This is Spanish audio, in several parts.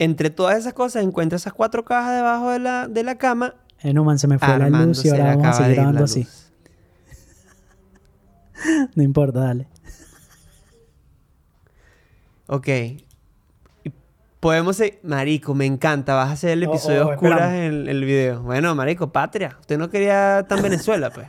entre todas esas cosas encuentra esas cuatro cajas debajo de la, de la cama. Eh, no, man, se me fue la Armando luz y ahora vamos a seguir la grabando así. No importa, dale. Ok. Podemos seguir... Marico, me encanta. Vas a hacer el Oh, episodio oh, oscuras en el video. Bueno, marico, patria. Usted no quería tan Venezuela, pues.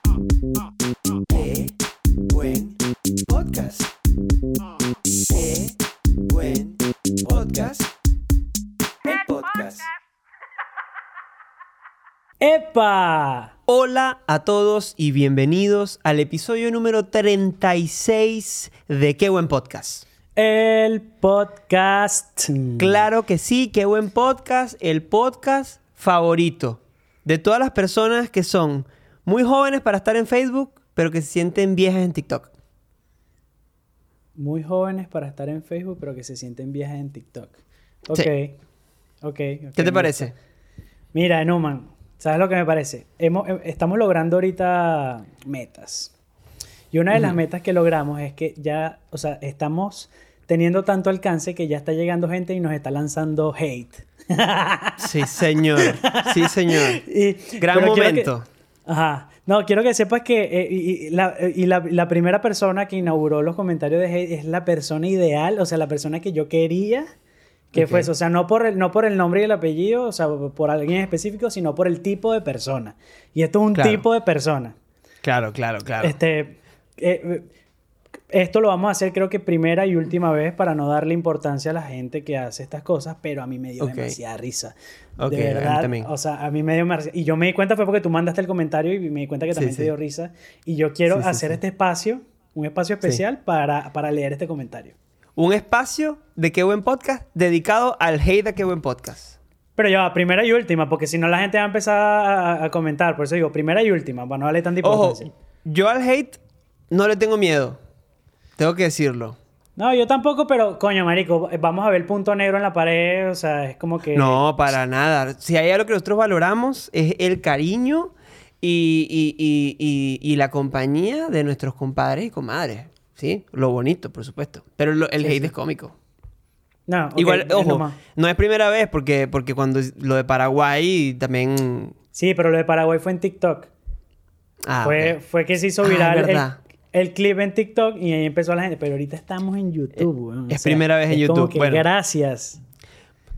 ¡Epa! Hola a todos y bienvenidos al episodio número 36 de Qué buen podcast. El podcast. Claro que sí, qué buen podcast, el podcast favorito de todas las personas que son muy jóvenes para estar en Facebook, pero que se sienten viejas en TikTok. Muy jóvenes para estar en Facebook, pero que se sienten viejas en TikTok. Ok. Sí. Ok. ok, ¿Qué te parece? Mira, Numan, ¿sabes lo que me parece? Hemos- eh, estamos logrando ahorita metas. Y una de las metas que logramos es que ya, o sea, estamos teniendo tanto alcance que ya está llegando gente y nos está lanzando hate. Sí, señor. Sí, señor. Y- Gran quiero que- momento. Ajá. No, quiero que sepas que eh, y, y la, y la- la primera persona que inauguró los comentarios de hate es la persona ideal, o sea, la persona que yo quería que Ok. fuese, o sea, no por, el, no por el nombre y el apellido, o sea, por alguien específico, sino por el tipo de persona. Y esto es un Claro. tipo de persona. Claro, claro, claro. Este, eh, esto lo vamos a hacer creo que primera y última vez para no darle importancia a la gente que hace estas cosas, pero a mí me dio demasiada risa. Ok, a de mí verdad, también. o sea, a mí me dio risa. Y yo me di cuenta fue porque tú mandaste el comentario y me di cuenta que Sí, también te sí. dio risa. Y yo quiero Sí, hacer este espacio, un espacio especial para, para leer este comentario. Un espacio de Qué buen podcast dedicado al hate de Qué buen podcast. Pero ya, primera y última, porque si no la gente va a empezar a, a comentar. Por eso digo, primera y última, para no darle tanta Ojo, yo al hate no le tengo miedo. Tengo que decirlo. No, yo tampoco, pero coño, marico, vamos a ver el punto negro en la pared, o sea, es como que... No, para nada. Si hay algo que nosotros valoramos es el cariño y, y- y- y- y la compañía de nuestros compadres y comadres. ¿Sí? Lo bonito, por supuesto. Pero lo- el Sí, hate sí. es cómico. No, Igual, ojo, no es primera vez porque, porque cuando lo de Paraguay también... Sí, pero lo de Paraguay fue en TikTok. Ah, fue, fue que se hizo Ah, viral el, el clip en TikTok y ahí empezó la gente. Pero ahorita estamos en YouTube. weón. es primera vez en como YouTube, que bueno. Gracias.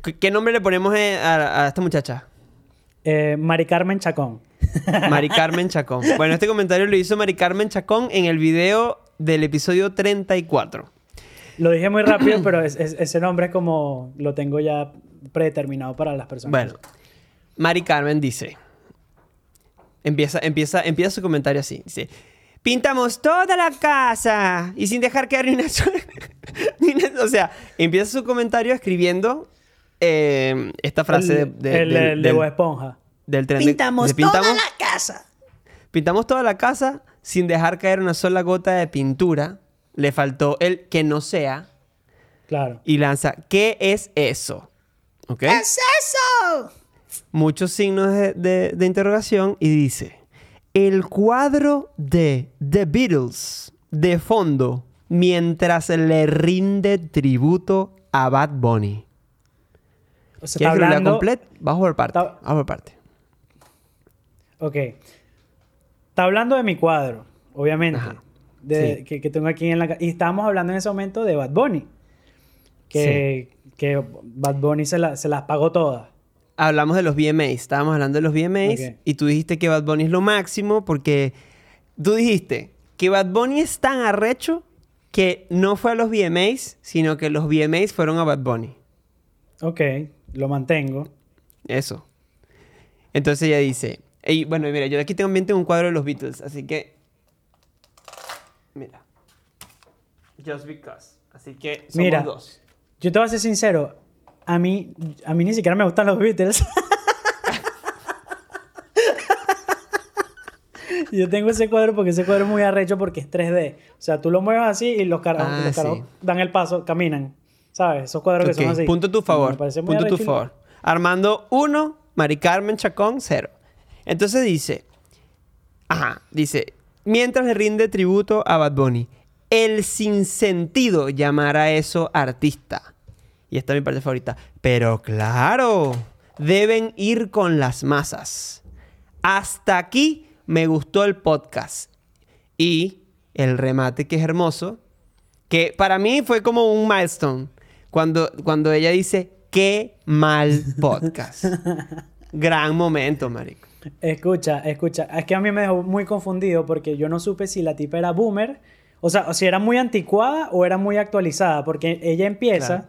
¿Qué, qué nombre le ponemos eh, a, a esta muchacha? Eh, Mari Carmen Chacón. Mari Carmen Chacón. Bueno, este comentario lo hizo Mari Carmen Chacón en el video del episodio 34. Lo dije muy rápido, pero es- es- ese nombre es como... Lo tengo ya predeterminado para las personas. Bueno, Mari Carmen dice. Empieza, empieza, empieza su comentario así. Dice. Pintamos toda la casa y sin dejar quedar ni una sola. o sea, empieza su comentario escribiendo eh, esta frase el, de, de- el- del, el de del- Esponja. del tren de- Pintamos toda la casa. Pintamos toda la casa sin dejar caer una sola gota de pintura. Le faltó el que no sea Claro. y lanza, ¿qué es eso? ¿Ok? ¿Qué es eso? Muchos signos de, de- de interrogación y dice, el cuadro de The Beatles de fondo mientras le rinde tributo a Bad Bunny. O sea, ¿Quieres está que lo lea hablando... completo? Vamos por parte. está- Vamos por parte. Ok. Está hablando de mi cuadro, obviamente. Ajá. de- Sí. que, que tengo aquí en la ca- Y estábamos hablando en ese momento de Bad Bunny. Que, que Bad Bunny se, la- se las pagó todas. Hablamos de los VMAs. Estábamos hablando de los VMAs y tú dijiste que Bad Bunny es lo máximo porque tú dijiste que Bad Bunny es tan arrecho que no fue a los VMAs, sino que los VMAs fueron a Bad Bunny. Ok, lo mantengo. Eso. Entonces ella dice, y bueno, mira, yo aquí tengo un cuadro de los Beatles, así que Mira. Just because. Así que somos Mira. dos. Yo te voy a ser sincero. A mí, a mí ni siquiera me gustan los Beatles. Yo tengo ese cuadro porque ese cuadro es muy arrecho porque es 3D. O sea, tú lo mueves así y los, car- Ah, los carajos sí. dan el paso, caminan. ¿Sabes? Esos cuadros que son así. Punto a tu favor. Me parece muy Punto a tu favor. Armando 1, Mari Carmen Chacón 0. Entonces dice, ajá, dice, mientras le rinde tributo a Bad Bunny, el sinsentido llamar a eso artista. Y esta es mi parte favorita. Pero claro, deben ir con las masas. Hasta aquí me gustó el podcast. Y el remate que es hermoso, que para mí fue como un milestone. Cuando, cuando ella dice, qué mal podcast. Gran momento, marico. Escucha, escucha. Es que a mí me dejó muy confundido porque yo no supe si la tipa era boomer. O sea, o si era muy anticuada o era muy actualizada. Porque ella empieza Claro.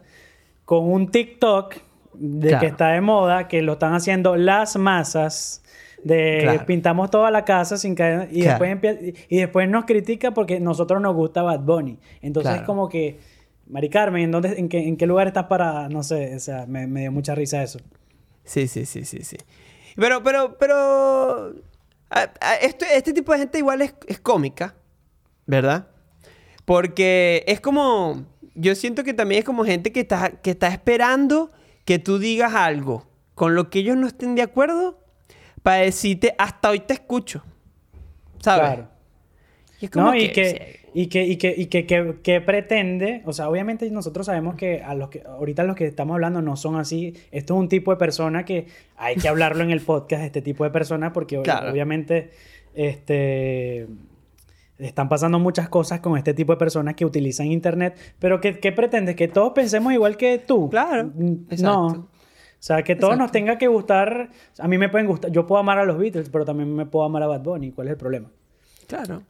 con un TikTok de Claro. que está de moda, que lo están haciendo las masas. De Claro. pintamos toda la casa sin cadena. Y, Claro. después y después nos critica porque nosotros nos gusta Bad Bunny. Entonces Claro. es como que. Mari Carmen, ¿en, dónde, en, qué, ¿en qué lugar estás para.? No sé, o sea, me, me dio mucha risa eso. Sí, sí, sí, sí, sí. Pero, pero, pero... esto- este tipo de gente igual es, es cómica, ¿verdad? Porque es como... Yo siento que también es como gente que está, que está esperando que tú digas algo con lo que ellos no estén de acuerdo para decirte, hasta hoy te escucho. ¿Sabes? Claro. Y es como No, y que- que, y que, y que, y que, que- que pretende, o sea, obviamente nosotros sabemos que a los que ahorita los que estamos hablando no son así. Esto es un tipo de persona que hay que hablarlo en el podcast, este tipo de personas, porque Claro. obviamente este están pasando muchas cosas con este tipo de personas que utilizan internet, pero que, ¿qué pretendes? Que todos pensemos igual que tú. Claro, Mm, exacto. No. O sea, que todos nos tenga que gustar. A mí me pueden gustar. Yo puedo amar a los Beatles, pero también me puedo amar a Bad Bunny. ¿Cuál es el problema? Claro.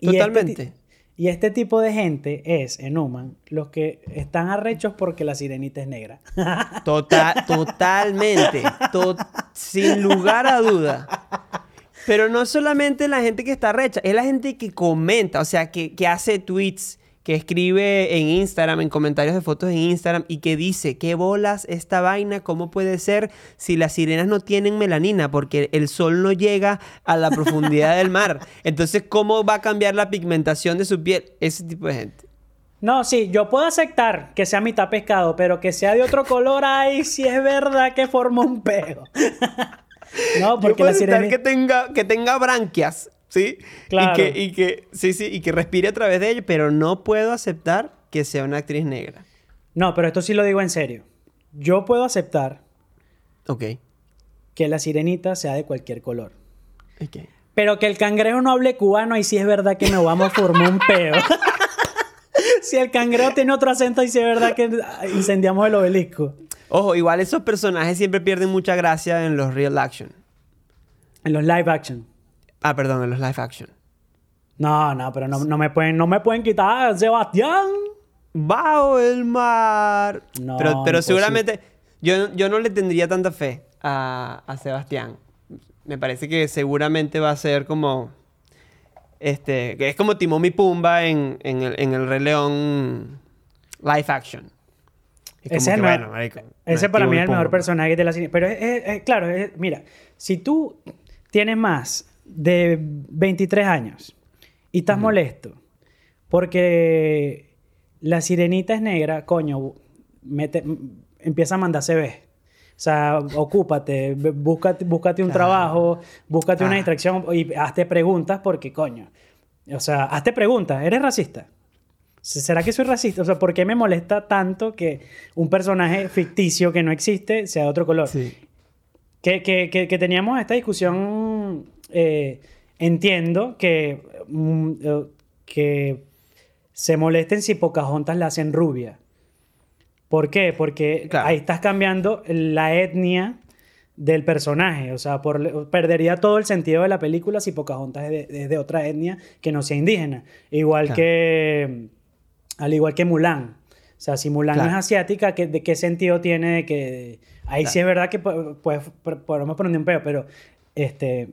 Y este Totalmente. Y este tipo de gente es, en Human, los que están arrechos porque la sirenita es negra. Total, totalmente. To- sin lugar a duda. Pero no solamente la gente que está recha, es la gente que comenta, o sea, que, que hace tweets, que escribe en Instagram, en comentarios de fotos en Instagram y que dice, ¿qué bolas esta vaina? ¿Cómo puede ser si las sirenas no tienen melanina? Porque el sol no llega a la profundidad del mar. Entonces, ¿cómo va a cambiar la pigmentación de su piel? Ese tipo de gente. No, sí, yo puedo aceptar que sea mitad pescado, pero que sea de otro color, ay, sí es verdad que forma un peo. no, Yo porque puedo la sirenita... que tenga, que tenga branquias, ¿sí? Claro. Y que, y que, sí, sí, y que respire a través de ello, pero no puedo aceptar que sea una actriz negra. No, pero esto sí lo digo en serio. Yo puedo aceptar Ok. que la sirenita sea de cualquier color. ok. Pero que el cangrejo no hable cubano, y sí es verdad que nos vamos a formar un peo. si el cangrejo tiene otro acento, y sí es verdad que incendiamos el obelisco. Ojo, igual esos personajes siempre pierden mucha gracia en los real action. En los live action. Ah, perdón, en los live action. No, no, pero no, no me pueden, no me pueden quitar a Sebastián. ¡Bajo el mar! No, pero pero seguramente yo, yo no le tendría tanta fe a, a Sebastián. Me parece que seguramente va a ser como... Este, que es como Timón y Pumba en, en el, en el Rey León live action. Es Ese, que, bueno, marico, ese es para mí es el mejor personaje de la cine. Pero es, es- es- claro, es- mira, si tú tienes más de 23 años y estás molesto porque la sirenita es negra, coño, mete- empieza a mandar CVs. O sea, ocúpate, búscate, búscate un Claro. trabajo, búscate una Ah. distracción y hazte preguntas porque, coño. O sea, hazte preguntas. ¿Eres racista? ¿Será que soy racista? O sea, ¿por qué me molesta tanto que un personaje ficticio que no existe sea de otro color? Sí. Que, que- que- que teníamos esta discusión, eh, entiendo que, mm, eh, que se molesten si Pocahontas la hacen rubia. ¿Por qué? Porque Claro. ahí estás cambiando la etnia del personaje. O sea, por- perdería todo el sentido de la película si Pocahontas es de, es de otra etnia que no sea indígena. Igual Claro. que... Al igual que Mulan. O sea, si Mulan Claro. es asiática, ¿qué- ¿de qué sentido tiene de que... Ahí sí es verdad que pues, po- podemos poner un peo, pero... Este...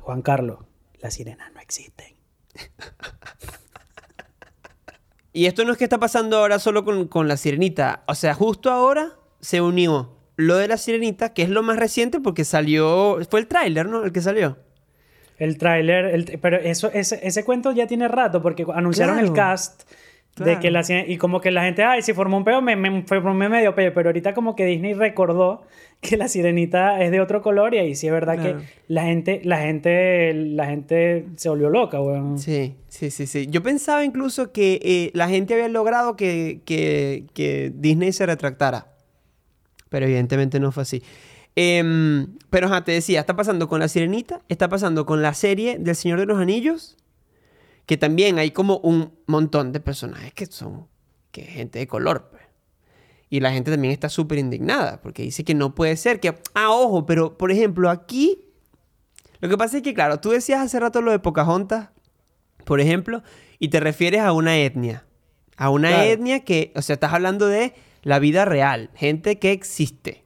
Juan Carlos, las sirenas no existen. Y esto no es que está pasando ahora solo con, con la sirenita. O sea, justo ahora se unió lo de la sirenita, que es lo más reciente porque salió. Fue el tráiler, ¿no? El que salió. El tráiler, pero eso, ese, ese cuento ya tiene rato porque anunciaron el Claro. de que la y como que la gente, ay, si formó un peo, me, me formé medio peo, pero ahorita como que Disney recordó que la sirenita es de otro color y ahí sí es verdad Claro. que la gente, la gente, la gente se volvió loca, weón. Sí, sí, sí, sí. Yo pensaba incluso que eh, la gente había logrado que, que- que Disney se retractara. Pero evidentemente no fue así. Em, pero ajá, te decía, está pasando con la Sirenita, está pasando con la serie del Señor de los Anillos, que también hay como un montón de personajes que son que gente de color. pues. Y la gente también está súper indignada, porque dice que no puede ser que... Ah, ojo, pero por ejemplo, aquí... Lo que pasa es que, claro, tú decías hace rato lo de Pocahontas, por ejemplo, y te refieres a una etnia. A una Claro. etnia que, o sea, estás hablando de la vida real, gente que existe.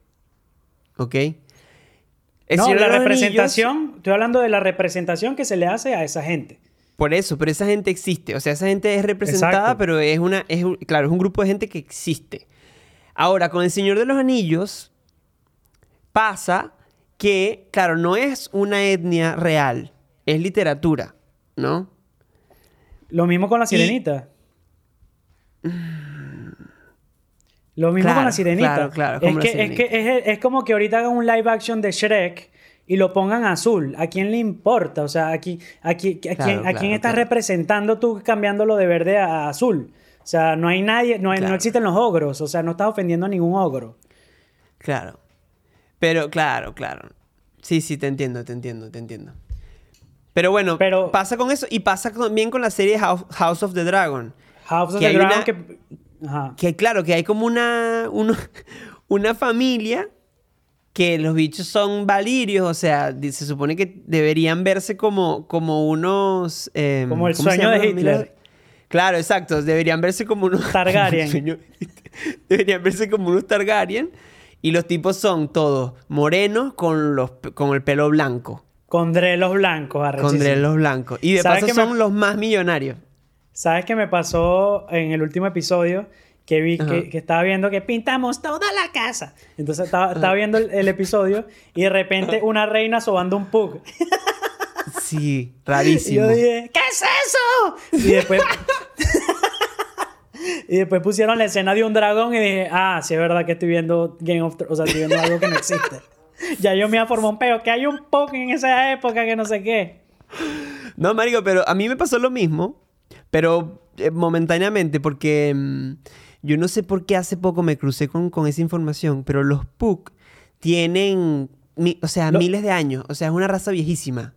¿Ok? El no, la Anillos- representación, estoy hablando de la representación que se le hace a esa gente. Por eso, pero esa gente existe. O sea, esa gente es representada, Exacto. pero es una, es un- claro, es un grupo de gente que existe. Ahora, con el Señor de los Anillos, pasa que, claro, no es una etnia real, es literatura, ¿no? Lo mismo con la sirenita. Lo mismo Claro, con la sirenita. claro, claro, es, como que, es, que es, es como que ahorita hagan un live action de Shrek y lo pongan azul. ¿A quién le importa? O sea, aquí, aquí, ¿a, quién, Claro, ¿a quién estás claro. representando tú cambiándolo de verde a azul? O sea, no hay nadie, no, hay- no existen los ogros. O sea, no estás ofendiendo a ningún ogro. Claro. Pero, claro, claro. Sí, sí, te entiendo, te entiendo, te entiendo. Pero bueno, Pero- pasa con eso y pasa también con la serie House, House of the Dragon. House of the Dragon una- que... Ajá. Que claro, que hay como una, uno- una familia que los bichos son valirios, o sea, se supone que deberían verse como, como unos... em, Como el ¿cómo se sueño de? Hitler. Claro, exacto, deberían verse como unos... Targaryen. deberían verse como unos Targaryen y los tipos son todos morenos con, los, con el pelo blanco, Con drelos blancos, con drelos blancos. Y de ¿Sabes paso me- son los más millonarios. ¿Sabes qué me pasó en el último episodio? Que vi que, que estaba viendo que pintamos toda la casa. Entonces estaba, estaba viendo el, el episodio y de repente una reina sobando un pug. Sí, Y rarísimo. yo dije, ¿qué es eso? Y después. y después pusieron la escena de un dragón y dije, ah, sí es verdad que estoy viendo Game of Thrones. O sea, estoy viendo algo que no existe. ya yo me iba a formar un peo, que hay un pug en esa época que no sé qué. No, marico, pero a mí me pasó lo mismo, pero eh, momentáneamente, porque mm, yo no sé por qué hace poco me crucé con, con esa información, pero los Puck tienen, mi- o sea, Lo- miles de años, o sea, es una raza viejísima.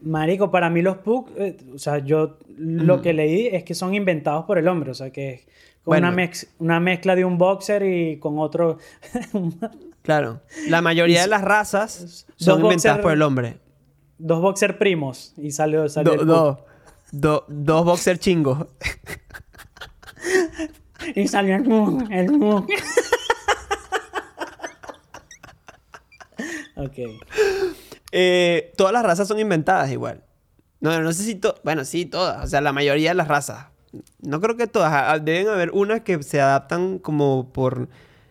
Marico, para mí los Pug, eh, o sea, yo lo que leí es que son inventados por el hombre, o sea, que es como Bueno. una, mex- una mezcla de un boxer y con otro. Claro, la mayoría de las razas son inventadas por el hombre. dos boxer primos y salió, salió Do- el do- do- dos boxer chingos. Y salió el Pug, el ok. Eh, todas las razas son inventadas igual. No, no sé si to- Bueno, sí, todas. O sea, la mayoría de las razas. No creo que todas. Ah, Deben haber unas que se adaptan como por...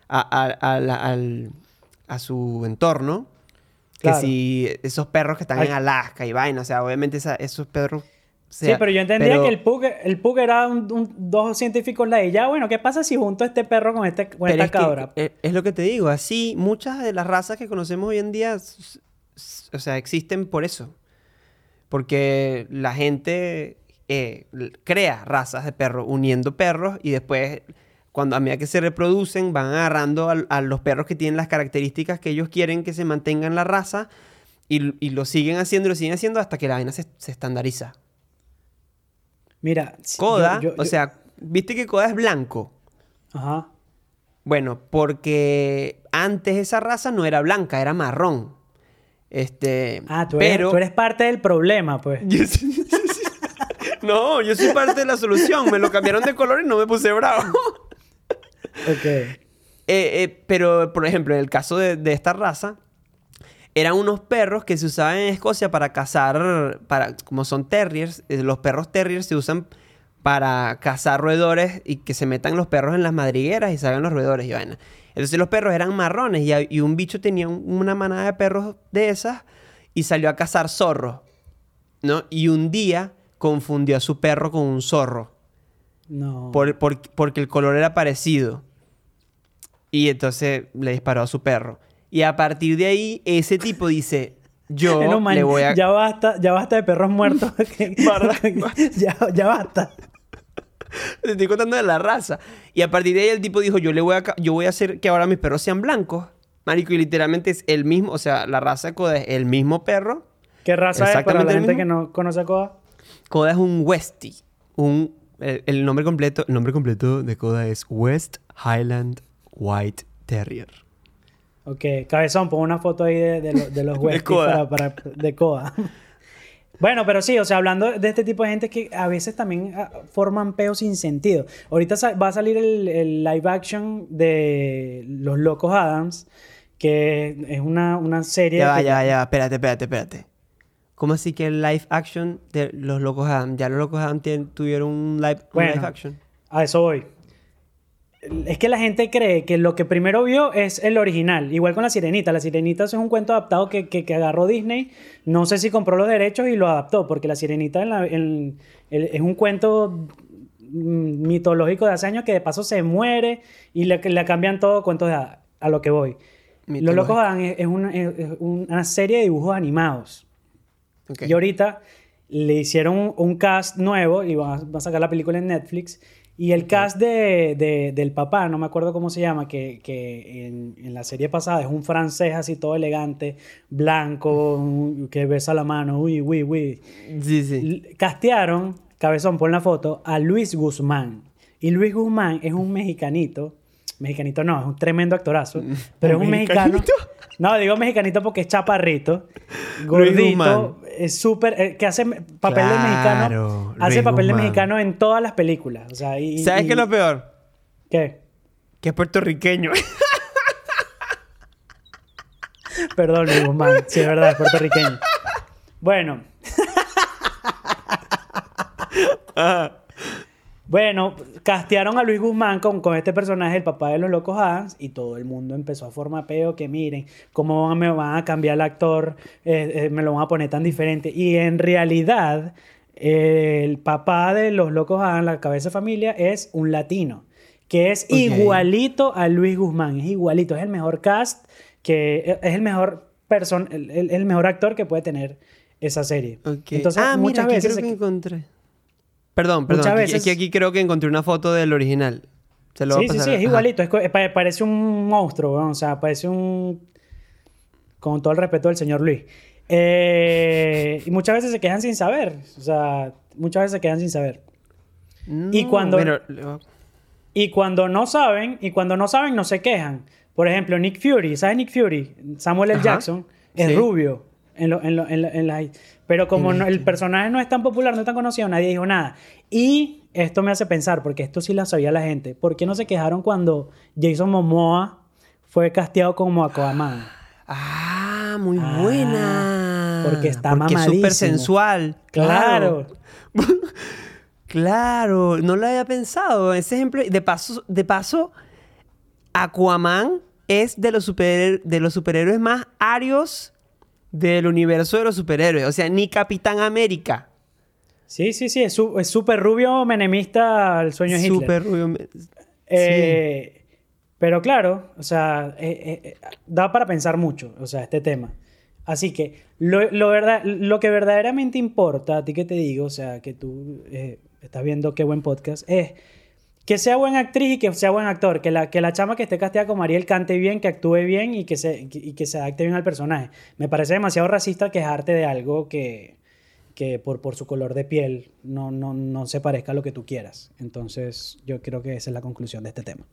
A, a- a la- al- a su entorno. Claro. Que si esos perros que están Ay. en Alaska y vaina. O sea, obviamente esa- esos perros... Sí, pero yo entendía pero- que el Pug, el Pug era un, un- dos científicos la de ya, bueno, ¿qué pasa si junto a este perro con, este, con esta es, cabra? eh, es lo que te digo, así muchas de las razas que conocemos hoy en día, o sea, existen por eso. Porque la gente eh, crea razas de perros, uniendo perros y después, cuando a medida que se reproducen, van agarrando a, los perros que tienen las características que ellos quieren que se mantengan la raza y, y lo siguen haciendo y lo siguen haciendo hasta que la vaina se, se estandariza. Mira, si- Coda, yo- yo- o sea, ¿viste que Coda es blanco? Ajá. Bueno, porque antes esa raza no era blanca, era marrón. Este, Ah, tú eres, pero tú eres parte del problema, pues. No, yo soy parte de la solución. Me lo cambiaron de color y no me puse bravo. Ok. Eh, eh, pero, por ejemplo, en el caso de, de esta raza, eran unos perros que se usaban en Escocia para cazar, para, como son terriers, eh, los perros terriers se usan para cazar roedores y que se metan los perros en las madrigueras y salgan los roedores y vaina. Entonces los perros eran marrones y, y un bicho tenía un- una manada de perros de esas y salió a cazar zorros, ¿no? Y un día confundió a su perro con un zorro No. por- por- porque el color era parecido. Y entonces le disparó a su perro. Y a partir de ahí, ese tipo dice, yo no, man, le voy a... Ya basta, ya basta de perros muertos. Ya, ya basta. Te estoy contando de la raza. Y a partir de ahí el tipo dijo, yo le voy a, yo voy a hacer que ahora mis perros sean blancos. Marico, y literalmente es el mismo, o sea, la raza de Koda es el mismo perro. ¿Qué raza es para la Exactamente gente que no conoce a Koda? Koda es un Westie. Un, el, el nombre completo, el nombre completo de Koda es West Highland White Terrier. Ok, cabezón, pon una foto ahí de, de, lo- de los para, para- de Koda. bueno, pero sí, o sea, hablando de este tipo de gente que a veces también ah, forman peos sin sentido. Ahorita va a salir el, el live action de Los Locos Adams, que es una, una serie... Ya va, que- ya va, ya va. Espérate, espérate, espérate. ¿Cómo así que el live action de los Locos Adam? Ya los Locos Adam tien- tuvieron un live, un Bueno. live action. A eso voy. Es que la gente cree que lo que primero vio es el original. Igual con La Sirenita. La Sirenita es un cuento adaptado que, que- que agarró Disney. No sé si compró los derechos y lo adaptó, porque La Sirenita en la- en- el- es un cuento mitológico de hace años que de paso se muere y le, le cambian todo cuentos de hadas, a lo que voy. Los. Locos Adán es, es una, es una serie de dibujos animados. Y ahorita le hicieron un, cast nuevo y van a, van a sacar la película en Netflix. Y el cast de, de- del papá, no me acuerdo cómo se llama, que, que en, en la serie pasada es un francés así todo elegante, blanco, que besa la mano, uy, uy, uy. Sí, sí. Castearon, cabezón, pon la foto, a Luis Guzmán. Y Luis Guzmán es un mexicanito. Mexicanito no, es un tremendo actorazo. Pero es un mexicano. ¿Mexicanito? No, digo mexicanito porque es chaparrito, Luis gordito, Guzmán. Es súper. eh, que hace papel de mexicano. Hace papel de mexicano en todas las películas. O sea, y, ¿Sabes y- qué es lo peor? ¿Qué? Que es puertorriqueño. Perdón, Luis Guzmán. Sí, es verdad, es puertorriqueño. Bueno. Bueno, castearon a Luis Guzmán con, con este personaje, el papá de los locos Adams, y todo el mundo empezó a formar peo que miren, cómo me van a cambiar el actor, Eh, eh, me lo van a poner tan diferente. Y en realidad, eh, el papá de los locos Adams, la cabeza de familia, es un latino, que es igualito a Luis Guzmán, es igualito, es el mejor cast, que es el mejor, person, el, el- el mejor actor que puede tener esa serie. Entonces, ah, muchas mira, veces... creo se- que encontré. Perdón, perdón. Muchas aquí, veces- aquí, aquí creo que encontré una foto del original. Se lo voy Sí, sí, sí, es igualito. Es parece un monstruo, o sea, parece un... Con todo el respeto del señor Luis. Eh, y muchas veces se quedan sin saber. O sea, muchas veces se quedan sin saber. Y No, cuando- Y cuando no saben, y cuando no saben, no se quejan. Por ejemplo, Nick Fury, ¿sabes Nick Fury? Samuel L. Ajá. Jackson es Sí. rubio. En lo- en lo- en lo- en la- pero como no- la- el personaje no es tan popular, no es tan conocido, nadie dijo nada. Y esto me hace pensar, porque esto sí lo sabía la gente, ¿por qué no se quejaron cuando Jason Momoa fue casteado como Aquaman? Ah, muy Ah, buena. porque está Porque es súper mamadísimo. sensual. Claro. Claro, no lo había pensado. Ese ejemplo, de paso, de paso, Aquaman es de los, super, de los superhéroes más arios del universo de los superhéroes. O sea, ni Capitán América. Sí, sí, sí, es súper rubio menemista al sueño de. Súper rubio. Eh, Pero claro, o sea, eh, eh, eh, da para pensar mucho, o sea, este tema. Así que lo, lo verdad, lo que verdaderamente importa, a ti que te digo, o sea, que tú estás viendo qué buen podcast, es que sea buena actriz y que sea buen actor, que la, que la chama que esté casteada como Ariel cante bien, que actúe bien y que, se, y que se adapte bien al personaje. Me parece demasiado racista quejarte de algo que, que por, por su color de piel no, no, no se parezca a lo que tú quieras. Entonces, yo creo que esa es la conclusión de este tema.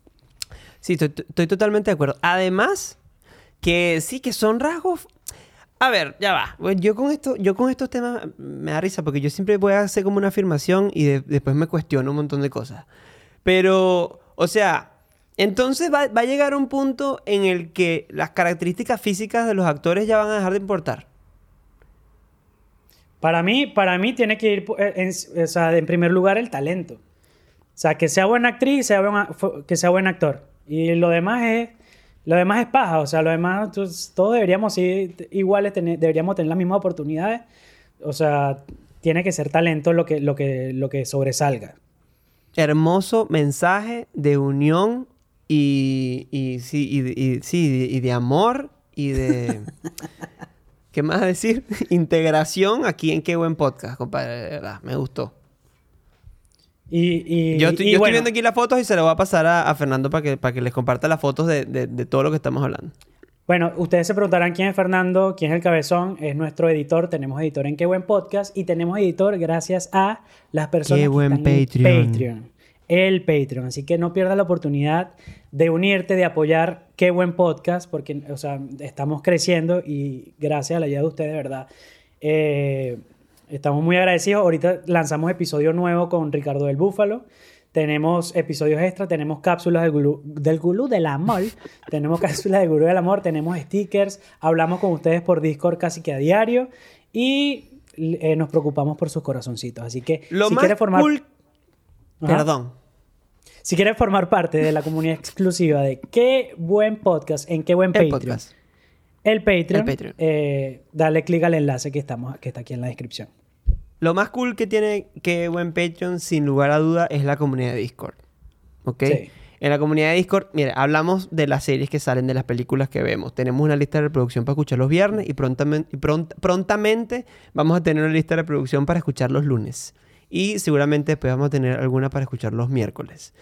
Sí, estoy, totalmente de acuerdo. Además, que sí, que son rasgos. A ver, ya va. Yo con, esto, yo con estos temas me da risa porque yo siempre voy a hacer como una afirmación y de- después me cuestiono un montón de cosas. Pero, o sea, entonces va, va a llegar un punto en el que las características físicas de los actores ya van a dejar de importar. Para mí, para mí tiene que ir eh, en, o sea, en primer lugar el talento. O sea, que sea buena actriz, que sea buen actor. Y lo demás es lo demás es paja, o sea, lo demás todos deberíamos ir iguales, deberíamos tener las mismas oportunidades. O sea, tiene que ser talento lo que lo que lo que sobresalga. Hermoso mensaje de unión y, y, sí, y, sí, y de amor y de... ¿Qué más decir? Integración aquí en Qué Buen Podcast, compadre. De verdad, me gustó. Y, y- Yo, estoy, y yo estoy viendo aquí las fotos y se las voy a pasar a, a Fernando para que, para que les comparta las fotos de, de- de todo lo que estamos hablando. Bueno, ustedes se preguntarán quién es Fernando, quién es el cabezón, es nuestro editor, tenemos editor en Qué Buen Podcast y tenemos editor gracias a las personas Qué que buen están en Patreon. Patreon. El Patreon, así que no pierdas la oportunidad de unirte, de apoyar Qué Buen Podcast, porque, o sea, estamos creciendo y gracias a la ayuda de ustedes, de verdad, eh, estamos muy agradecidos. Ahorita lanzamos episodio nuevo con Ricardo del Búfalo. Tenemos episodios extra, tenemos cápsulas del gurú del, gurú del amor, tenemos cápsulas del gurú del amor, tenemos stickers, hablamos con ustedes por Discord casi que a diario y eh, nos preocupamos por sus corazoncitos. Así que Lo si quieres formar, cool... Perdón. si quieres formar parte de la comunidad exclusiva de qué buen podcast en qué buen El Patreon, podcast. el Patreon, El Patreon. eh, dale clic al enlace que estamos que está aquí en la descripción. Lo más cool que tiene que buen Patreon, sin lugar a duda, es la comunidad de Discord. ¿Ok? Sí. En la comunidad de Discord, mire, hablamos de las series que salen, de las películas que vemos. Tenemos una lista de reproducción para escuchar los viernes y prontamente, y pront- prontamente vamos a tener una lista de reproducción para escuchar los lunes. Y seguramente después vamos a tener alguna para escuchar los miércoles.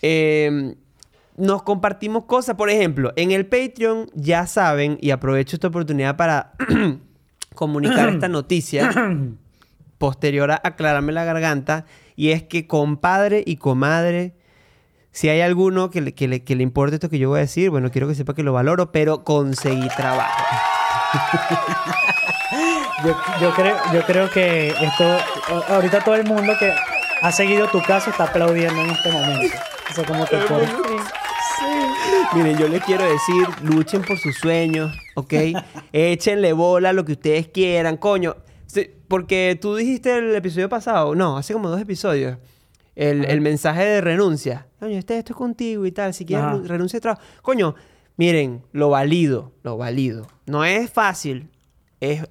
Eh, nos compartimos cosas, por ejemplo, en el Patreon ya saben, y aprovecho esta oportunidad para comunicar esta noticia posterior a aclararme la garganta, y es que compadre y comadre, si hay alguno que le, que le- que le importe esto que yo voy a decir, bueno, quiero que sepa que lo valoro, pero conseguí trabajo. Yo, yo creo, yo creo que esto, ahorita todo el mundo que ha seguido tu caso está aplaudiendo en este momento. O sea, como que por fin. Miren, yo les quiero decir, luchen por sus sueños, ¿ok? Échenle bola a lo que ustedes quieran, coño. Sí, Porque tú dijiste el episodio pasado, no, hace como dos episodios, el, el mensaje de renuncia. Coño, este, esto es contigo y tal, si quieres Ajá. renu- renuncia de trabajo. Coño, miren, lo valido, lo valido. No es fácil, es,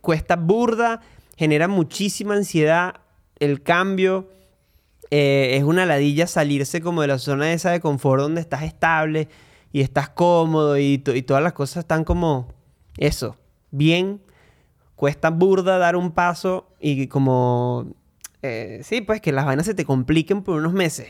cuesta burda, genera muchísima ansiedad el cambio. Eh, es una ladilla salirse como de la zona esa de confort donde estás estable y estás cómodo y todas las cosas están como eso, bien. Cuesta burda dar un paso y como... eh, sí, pues que las vainas se te compliquen por unos meses.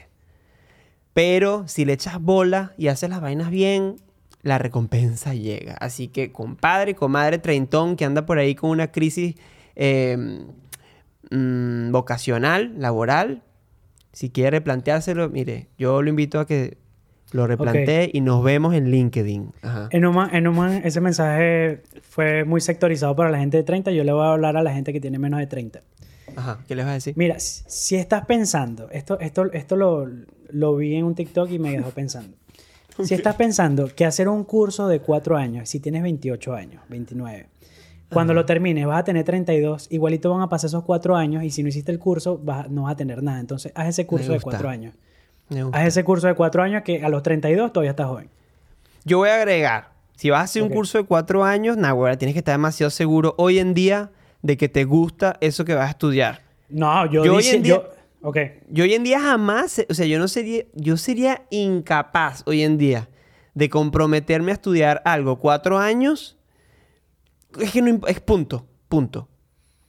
Pero si le echas bola y haces las vainas bien, la recompensa llega. Así que compadre y comadre treintón que anda por ahí con una crisis eh, mm, vocacional, laboral, si quiere replanteárselo, mire, yo lo invito a que lo replantee y nos vemos en LinkedIn. Ajá. En Human, en Human ese mensaje fue muy sectorizado para la gente de 30. Yo le voy a hablar a la gente que tiene menos de 30. Ajá. ¿Qué les vas a decir? Mira, si estás pensando, esto, esto, esto lo, lo vi en un TikTok y me dejó pensando. Si estás pensando que hacer un curso de cuatro años, si tienes 28 años, 29, cuando lo termines vas a tener 32, igualito van a pasar esos cuatro años y si no hiciste el curso vas- no vas a tener nada. Entonces, haz ese curso de gusta. cuatro años. Haz ese curso de cuatro años que a los 32 todavía estás joven. Yo voy a agregar, si vas a hacer un curso de cuatro años, Nahuara, tienes que estar demasiado seguro hoy en día de que te gusta eso que vas a estudiar. No, yo, Yo hoy en día- yo- ok. Yo hoy en día jamás, o sea, yo no sería, yo sería incapaz hoy en día de comprometerme a estudiar algo cuatro años. Es que no es punto, punto.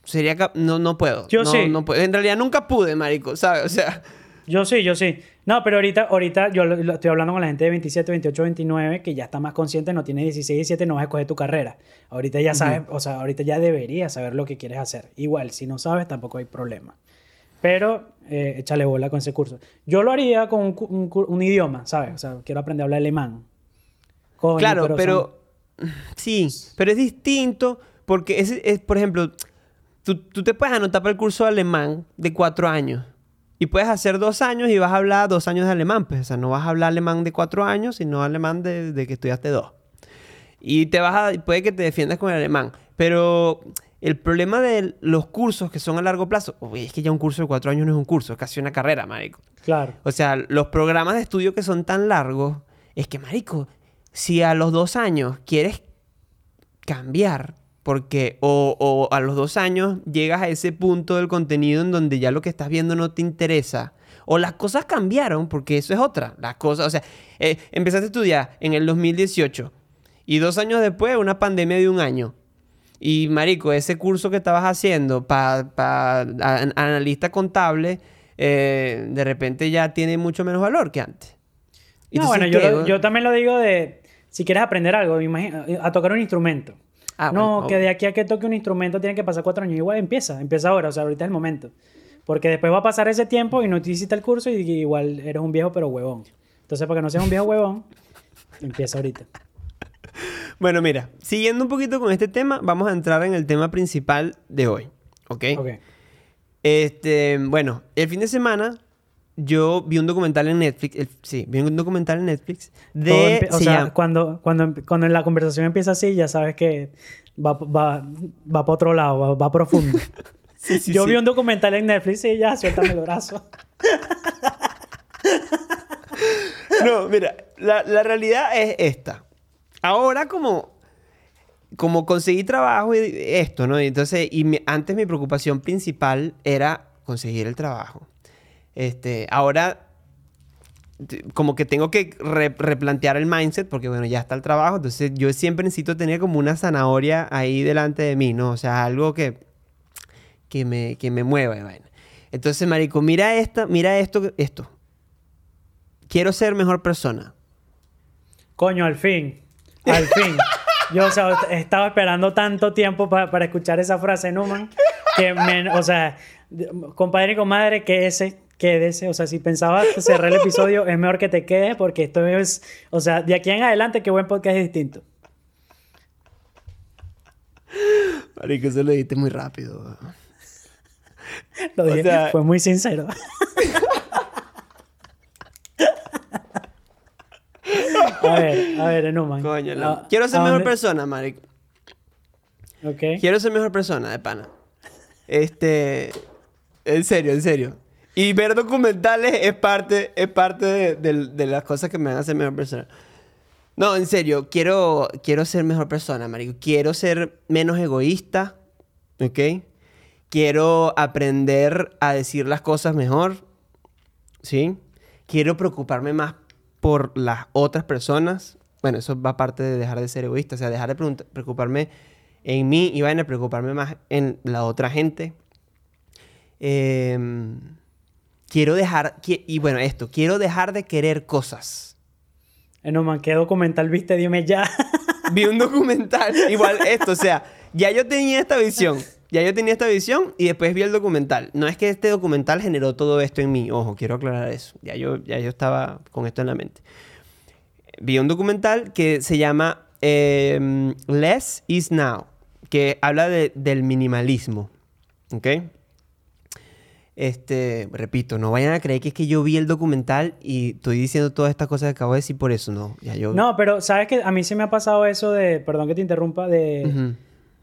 Sería no, no puedo. Yo no, sí. no puedo. En realidad nunca pude, marico, ¿sabes? O sea, Yo sí, yo sí. No, pero ahorita, ahorita yo lo- lo estoy hablando con la gente de 27, 28, 29 que ya está más consciente, no tiene 16, 17, no vas a escoger tu carrera. Ahorita ya sabes, o sea, ahorita ya deberías saber lo que quieres hacer. Igual, si no sabes, tampoco hay problema. Pero eh, échale bola con ese curso. Yo lo haría con un, idioma, ¿sabes? O sea, quiero aprender a hablar alemán. Coño, claro, pero, sí, pero es distinto porque es, es, por ejemplo, tú, tú te puedes anotar para el curso de alemán de cuatro años y puedes hacer dos años y vas a hablar dos años de alemán, pues, o sea, no vas a hablar alemán de cuatro años, sino alemán de, de que estudiaste dos. Y te vas a, puede que te defiendas con el alemán, pero el problema de los cursos que son a largo plazo, uy, es que ya un curso de cuatro años no es un curso, es casi una carrera, marico. Claro. O sea, los programas de estudio que son tan largos, es que, marico, si a los dos años quieres cambiar, porque o, o a los dos años llegas a ese punto del contenido en donde ya lo que estás viendo no te interesa, o las cosas cambiaron, porque eso es otra, las cosas, o sea, eh, empezaste a estudiar en el 2018 y dos años después una pandemia de un año. Y marico, ese curso que estabas haciendo para analista contable, eh, de repente ya tiene mucho menos valor que antes. No, bueno, yo, lo- yo también lo digo de si quieres aprender algo, imagina- a tocar un instrumento. Ah, no, bueno, que de aquí a que toque un instrumento tiene que pasar cuatro años. Igual empieza, empieza ahora, o sea, ahorita es el momento. Porque después va a pasar ese tiempo y no te hiciste el curso y igual eres un viejo pero huevón. Entonces, para que no seas un viejo huevón, empieza ahorita. Bueno, mira, siguiendo un poquito con este tema, vamos a entrar en el tema principal de hoy. ¿Ok? Ok. Este, bueno, el fin de semana yo vi un documental en Netflix. el- sí, vi un documental en Netflix de. o se sea, llama- cuando, cuando, cuando la conversación empieza así, ya sabes que va, va, va para otro lado, va, va profundo. Sí, sí, Yo sí. vi un documental en Netflix y ya, suéltame el brazo. No, mira, la, la realidad es esta. Ahora como, como conseguí trabajo y esto, ¿no? Y entonces, y mi- antes mi preocupación principal era conseguir el trabajo. Este, ahora como que tengo que re- replantear el mindset porque bueno, ya está el trabajo, entonces yo siempre necesito tener como una zanahoria ahí delante de mí, ¿no? O sea, algo que, que, me, que me mueva. Entonces, marico, mira esta, mira esto, esto. Quiero ser mejor persona. Coño, al fin. Al fin. Yo, o sea, estaba esperando tanto tiempo pa- para escuchar esa frase, Numan, que, o sea, compadre y comadre, que ese, quédese. O sea, si pensabas cerrar el episodio, es mejor que te quedes porque esto es, o sea, de aquí en adelante, qué buen podcast es distinto. Marico, eso lo dijiste muy rápido. Lo O dije, sea- fue muy sincero. a ver, a ver, Numan. Coño, la- ¿A- Quiero ser mejor dónde- persona, marico. Ok. Quiero ser mejor persona, de pana. Este... En serio, en serio. Y ver documentales es parte, es parte de, de- de las cosas que me van a hacer mejor persona. No, en serio, quiero, quiero ser mejor persona, marico. Quiero ser menos egoísta, ¿ok? Quiero aprender a decir las cosas mejor, ¿sí? Quiero preocuparme más por las otras personas. Bueno, eso va parte de dejar de ser egoísta, o sea, dejar de preocuparme en mí y vaina, preocuparme más en la otra gente. Em, quiero dejar, y bueno, esto, quiero dejar de querer cosas. Eh, Numan, ¿qué documental viste? Dime ya. Vi un documental, igual esto, o sea, ya yo tenía esta visión, ya yo tenía esta visión y después vi el documental. No es que este documental generó todo esto en mí, ojo, quiero aclarar eso, ya yo, ya yo estaba con esto en la mente. Vi un documental que se llama em, Less is Now, que habla de- del minimalismo, ¿ok? Este, repito, no vayan a creer que es que yo vi el documental y estoy diciendo todas estas cosas que acabo de decir por eso, no. Ya yo... No, pero sabes que a mí sí me ha pasado eso de, perdón que te interrumpa, de,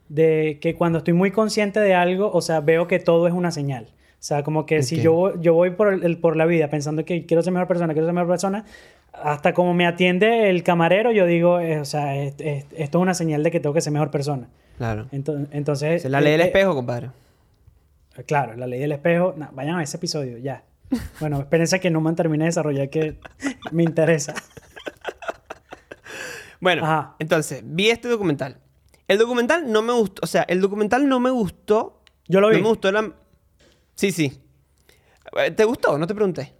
de que cuando estoy muy consciente de algo, o sea, veo que todo es una señal. O sea, como que si yo, voy- yo voy por, el, por la vida pensando que quiero ser mejor persona, quiero ser mejor persona, hasta como me atiende el camarero, yo digo, eh, o sea, es- es- esto es una señal de que tengo que ser mejor persona. Claro. Entonces, entonces Es la ley del eh, espejo, compadre. Claro, la ley del espejo. Nah, vayan a ese episodio, ya. Bueno, espérense que Numan termine de desarrollar que me interesa. Bueno, Ajá. entonces, vi este documental. El documental no me gustó, o sea, el documental no me gustó. Yo lo vi. No me gustó la... Sí, sí. Eh, ¿Te gustó? No te pregunté.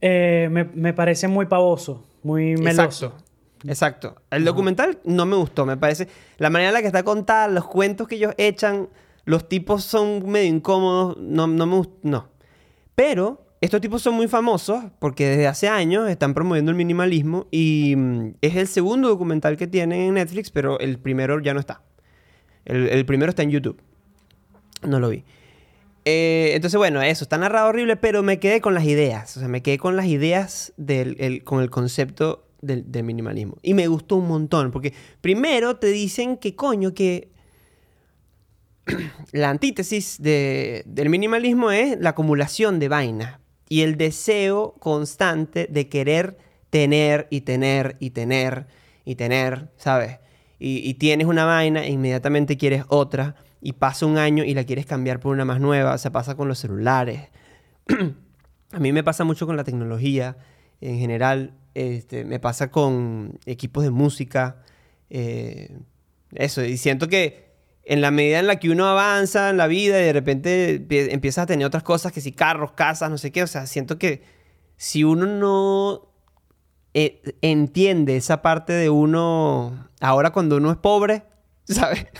Eh, me, me parece muy pavoso, muy meloso. Exacto. Exacto. El documental no me gustó, me parece. La manera en la que está contada, los cuentos que ellos echan, los tipos son medio incómodos, no, no me gustó. No. Pero estos tipos son muy famosos porque desde hace años están promoviendo el minimalismo y mm, es el segundo documental que tienen en Netflix, pero el primero ya no está. El, primero está en YouTube. No lo vi. Eh, entonces, bueno, eso, está narrado horrible, pero me quedé con las ideas. O sea, me quedé con las ideas del, el- con el concepto del, del minimalismo. Y me gustó un montón, porque primero te dicen que coño, que, la antítesis de- del minimalismo es la acumulación de vainas y el deseo constante de querer tener y tener y tener y tener, ¿sabes? Y, tienes una vaina e inmediatamente quieres otra y pasa un año y la quieres cambiar por una más nueva. O pasa con los celulares. A mí me pasa mucho con la tecnología en general. Este, me pasa con equipos de música. eh, eso, y siento que en la medida en la que uno avanza en la vida y de repente empie- empiezas a tener otras cosas, que si carros, casas, no sé qué, o sea, siento que si uno no eh, entiende esa parte de uno, ahora cuando uno es pobre, ¿sabes?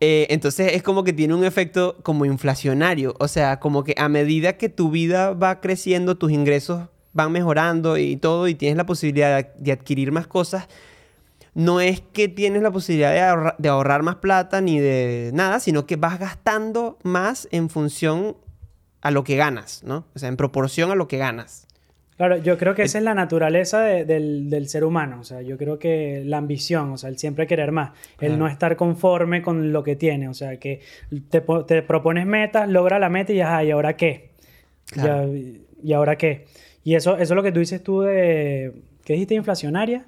Eh, entonces es como que tiene un efecto como inflacionario, o sea, como que a medida que tu vida va creciendo, tus ingresos van mejorando y todo, y tienes la posibilidad de adquirir más cosas, no es que tienes la posibilidad de, ahorra- de ahorrar más plata ni de nada, sino que vas gastando más en función a lo que ganas, ¿no? O sea, en proporción a lo que ganas. Claro, yo creo que esa es la naturaleza de- del, del ser humano. O sea, yo creo que la ambición, o sea, el siempre querer más, el Claro. no estar conforme con lo que tiene. O sea, que te, po- te propones metas, logra la meta y ya, ¿y ahora qué? Claro. Ya, ¿Y ahora qué? Y eso, eso es lo que tú dices tú de. ¿Qué dijiste? ¿Inflacionaria?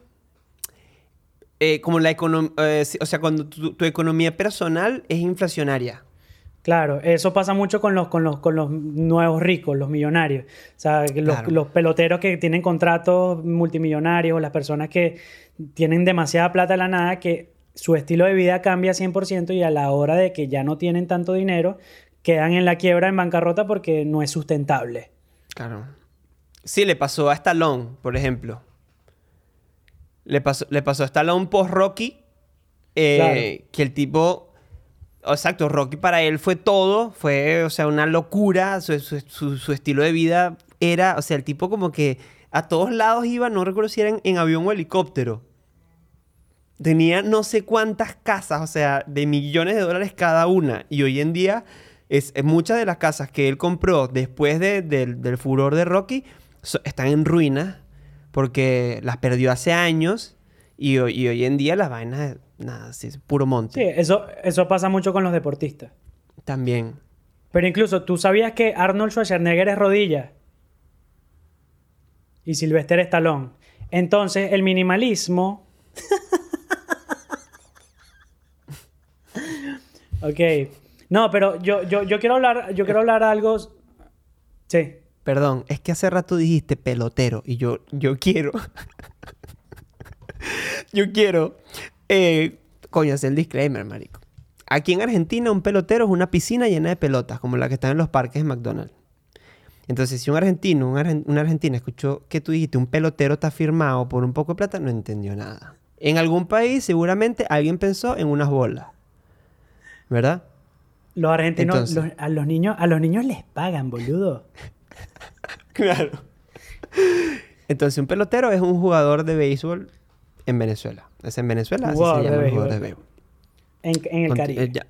Eh, como la economía, o sea, cuando tu, tu economía personal es inflacionaria. Claro, eso pasa mucho con los, con los, con los nuevos ricos, los millonarios. O sea, los, Claro. los peloteros que tienen contratos multimillonarios, las personas que tienen demasiada plata de la nada, que su estilo de vida cambia 100% y a la hora de que ya no tienen tanto dinero, quedan en la quiebra, en bancarrota, porque no es sustentable. Claro. Sí, le pasó a Stallone, por ejemplo. Le pasó, le pasó a Stallone post-Rocky. eh, Claro. Que el tipo... Exacto, Rocky para él fue todo. Fue, o sea, una locura. Su, su- su- estilo de vida era... O sea, el tipo como que a todos lados iba, no recuerdo si era en, avión o helicóptero. Tenía no sé cuántas casas, o sea, de millones de dólares cada una. Y hoy en día, es, muchas de las casas que él compró después de- del, del furor de Rocky so- están en ruinas porque las perdió hace años. Y, hoy- y hoy en día las vainas, nada, sí, es puro monte. Sí, eso, eso pasa mucho con los deportistas. También. Pero incluso, ¿tú sabías que Arnold Schwarzenegger es rodilla? Y Sylvester Stallone. Entonces, el minimalismo... ok. No, pero yo, yo, yo quiero hablar, yo quiero hablar algo... Sí. Perdón, es que hace rato dijiste pelotero y yo, yo quiero. yo quiero. Eh, coño, hacer el disclaimer, marico. Aquí en Argentina, un pelotero es una piscina llena de pelotas, como la que está en los parques de McDonald's. Entonces, si un argentino, un argen- una argentina escuchó que tú dijiste un pelotero está firmado por un poco de plata, no entendió nada. En algún país, seguramente alguien pensó en unas bolas. ¿Verdad? Los argentinos, Entonces. los- a, los niños, a los niños les pagan, boludo. Claro. Entonces, un pelotero es un jugador de béisbol en Venezuela. Es en Venezuela, así Jugador se llama el jugador de béisbol. En, en el Conti- Caribe. eh, ya.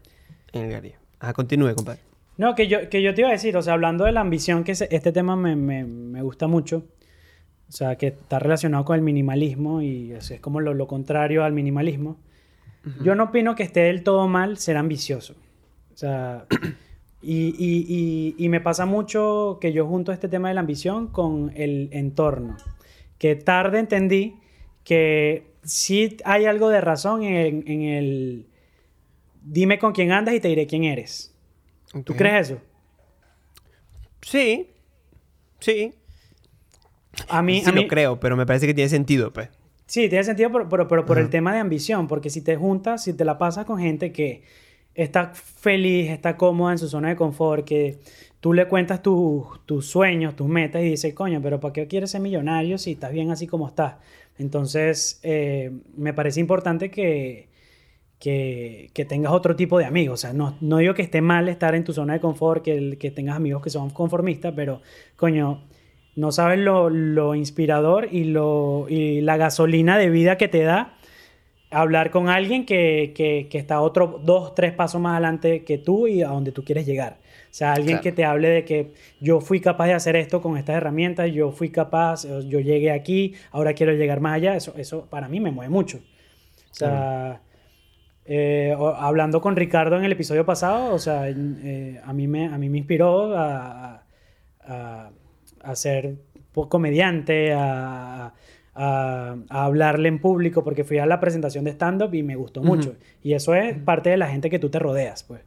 En el Caribe. Ah, continúe, compadre. No, que yo, que yo te iba a decir, o sea, hablando de la ambición, que se- este tema me, me- me gusta mucho. O sea, que está relacionado con el minimalismo y es, es como lo, lo contrario al minimalismo. Yo no opino que esté del todo mal ser ambicioso. O sea, y, y- y- y me pasa mucho que yo junto este tema de la ambición con el entorno. Que tarde entendí que sí hay algo de razón en, en el dime con quién andas y te diré quién eres. ¿Tú crees eso? Sí. Sí. A mí, sí a mí lo creo, pero me parece que tiene sentido, pues. sí, tiene sentido, pero, pero, pero por el tema de ambición, porque si te juntas, si te la pasas con gente que está feliz, está cómoda en su zona de confort, que tú le cuentas tus- tus sueños, tus metas y dices, coño, pero ¿para qué quieres ser millonario si estás bien así como estás? Entonces, eh, me parece importante que, que, que tengas otro tipo de amigos. O sea, no, no digo que esté mal estar en tu zona de confort, que, que tengas amigos que son conformistas, pero, coño, no sabes lo, lo inspirador y, lo, y la gasolina de vida que te da hablar con alguien que, que, que está otro, dos, tres pasos más adelante que tú y a donde tú quieres llegar. O sea, alguien Claro. que te hable de que yo fui capaz de hacer esto con estas herramientas, yo fui capaz, yo llegué aquí, ahora quiero llegar más allá. Eso, eso para mí me mueve mucho. O sea, Eh, hablando con Ricardo en el episodio pasado, o sea, eh, a, mí me, a mí me inspiró a, a, a ser comediante, a, a- a hablarle en público, porque fui a la presentación de stand-up y me gustó mucho. Y eso es parte de la gente que tú te rodeas, pues.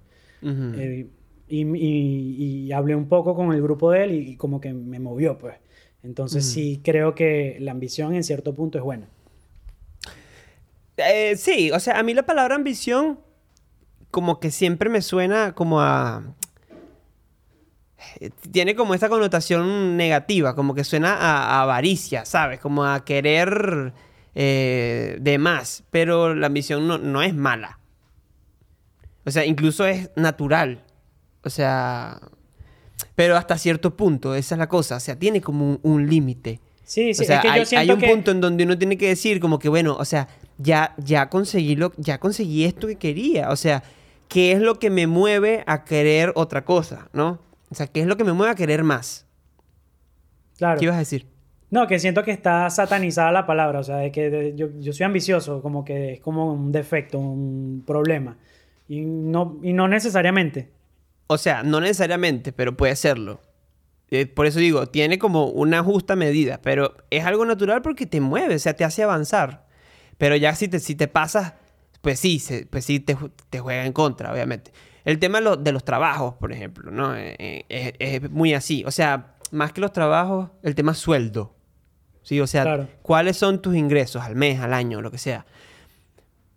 Eh, y, y- y hablé un poco con el grupo de él y, y como que me movió, pues. Entonces sí creo que la ambición en cierto punto es buena. Eh, sí, o sea, a mí la palabra ambición como que siempre me suena como a... Tiene como esta connotación negativa, como que suena a, a avaricia, ¿sabes? Como a querer eh, de más, pero la ambición no, no es mala. O sea, incluso es natural. O sea, pero hasta cierto punto, esa es la cosa. O sea, tiene como un, un límite. Sí, sí, o sea, es que hay, yo siento hay un que... punto en donde uno tiene que decir como que, bueno, o sea, ya, ya conseguí lo, ya conseguí esto que quería. O sea, ¿qué es lo que me mueve a querer otra cosa, no? O sea, ¿qué es lo que me mueve a querer más? Claro. ¿Qué ibas a decir? No, que siento que está satanizada la palabra, o sea, de que de- yo, yo soy ambicioso, como que es como un defecto, un problema. Y no, y no necesariamente. O sea, no necesariamente, pero puede serlo. Eh, por eso digo, tiene como una justa medida, pero es algo natural porque te mueve, o sea, te hace avanzar. Pero ya si te, si te pasas, pues sí, se- pues sí te, te juega en contra, obviamente. El tema de, lo- de los trabajos, por ejemplo, ¿no? Eh, eh, es, es muy así. O sea, más que los trabajos, el tema sueldo. Sí, o sea, Claro. ¿cuáles son tus ingresos al mes, al año, lo que sea?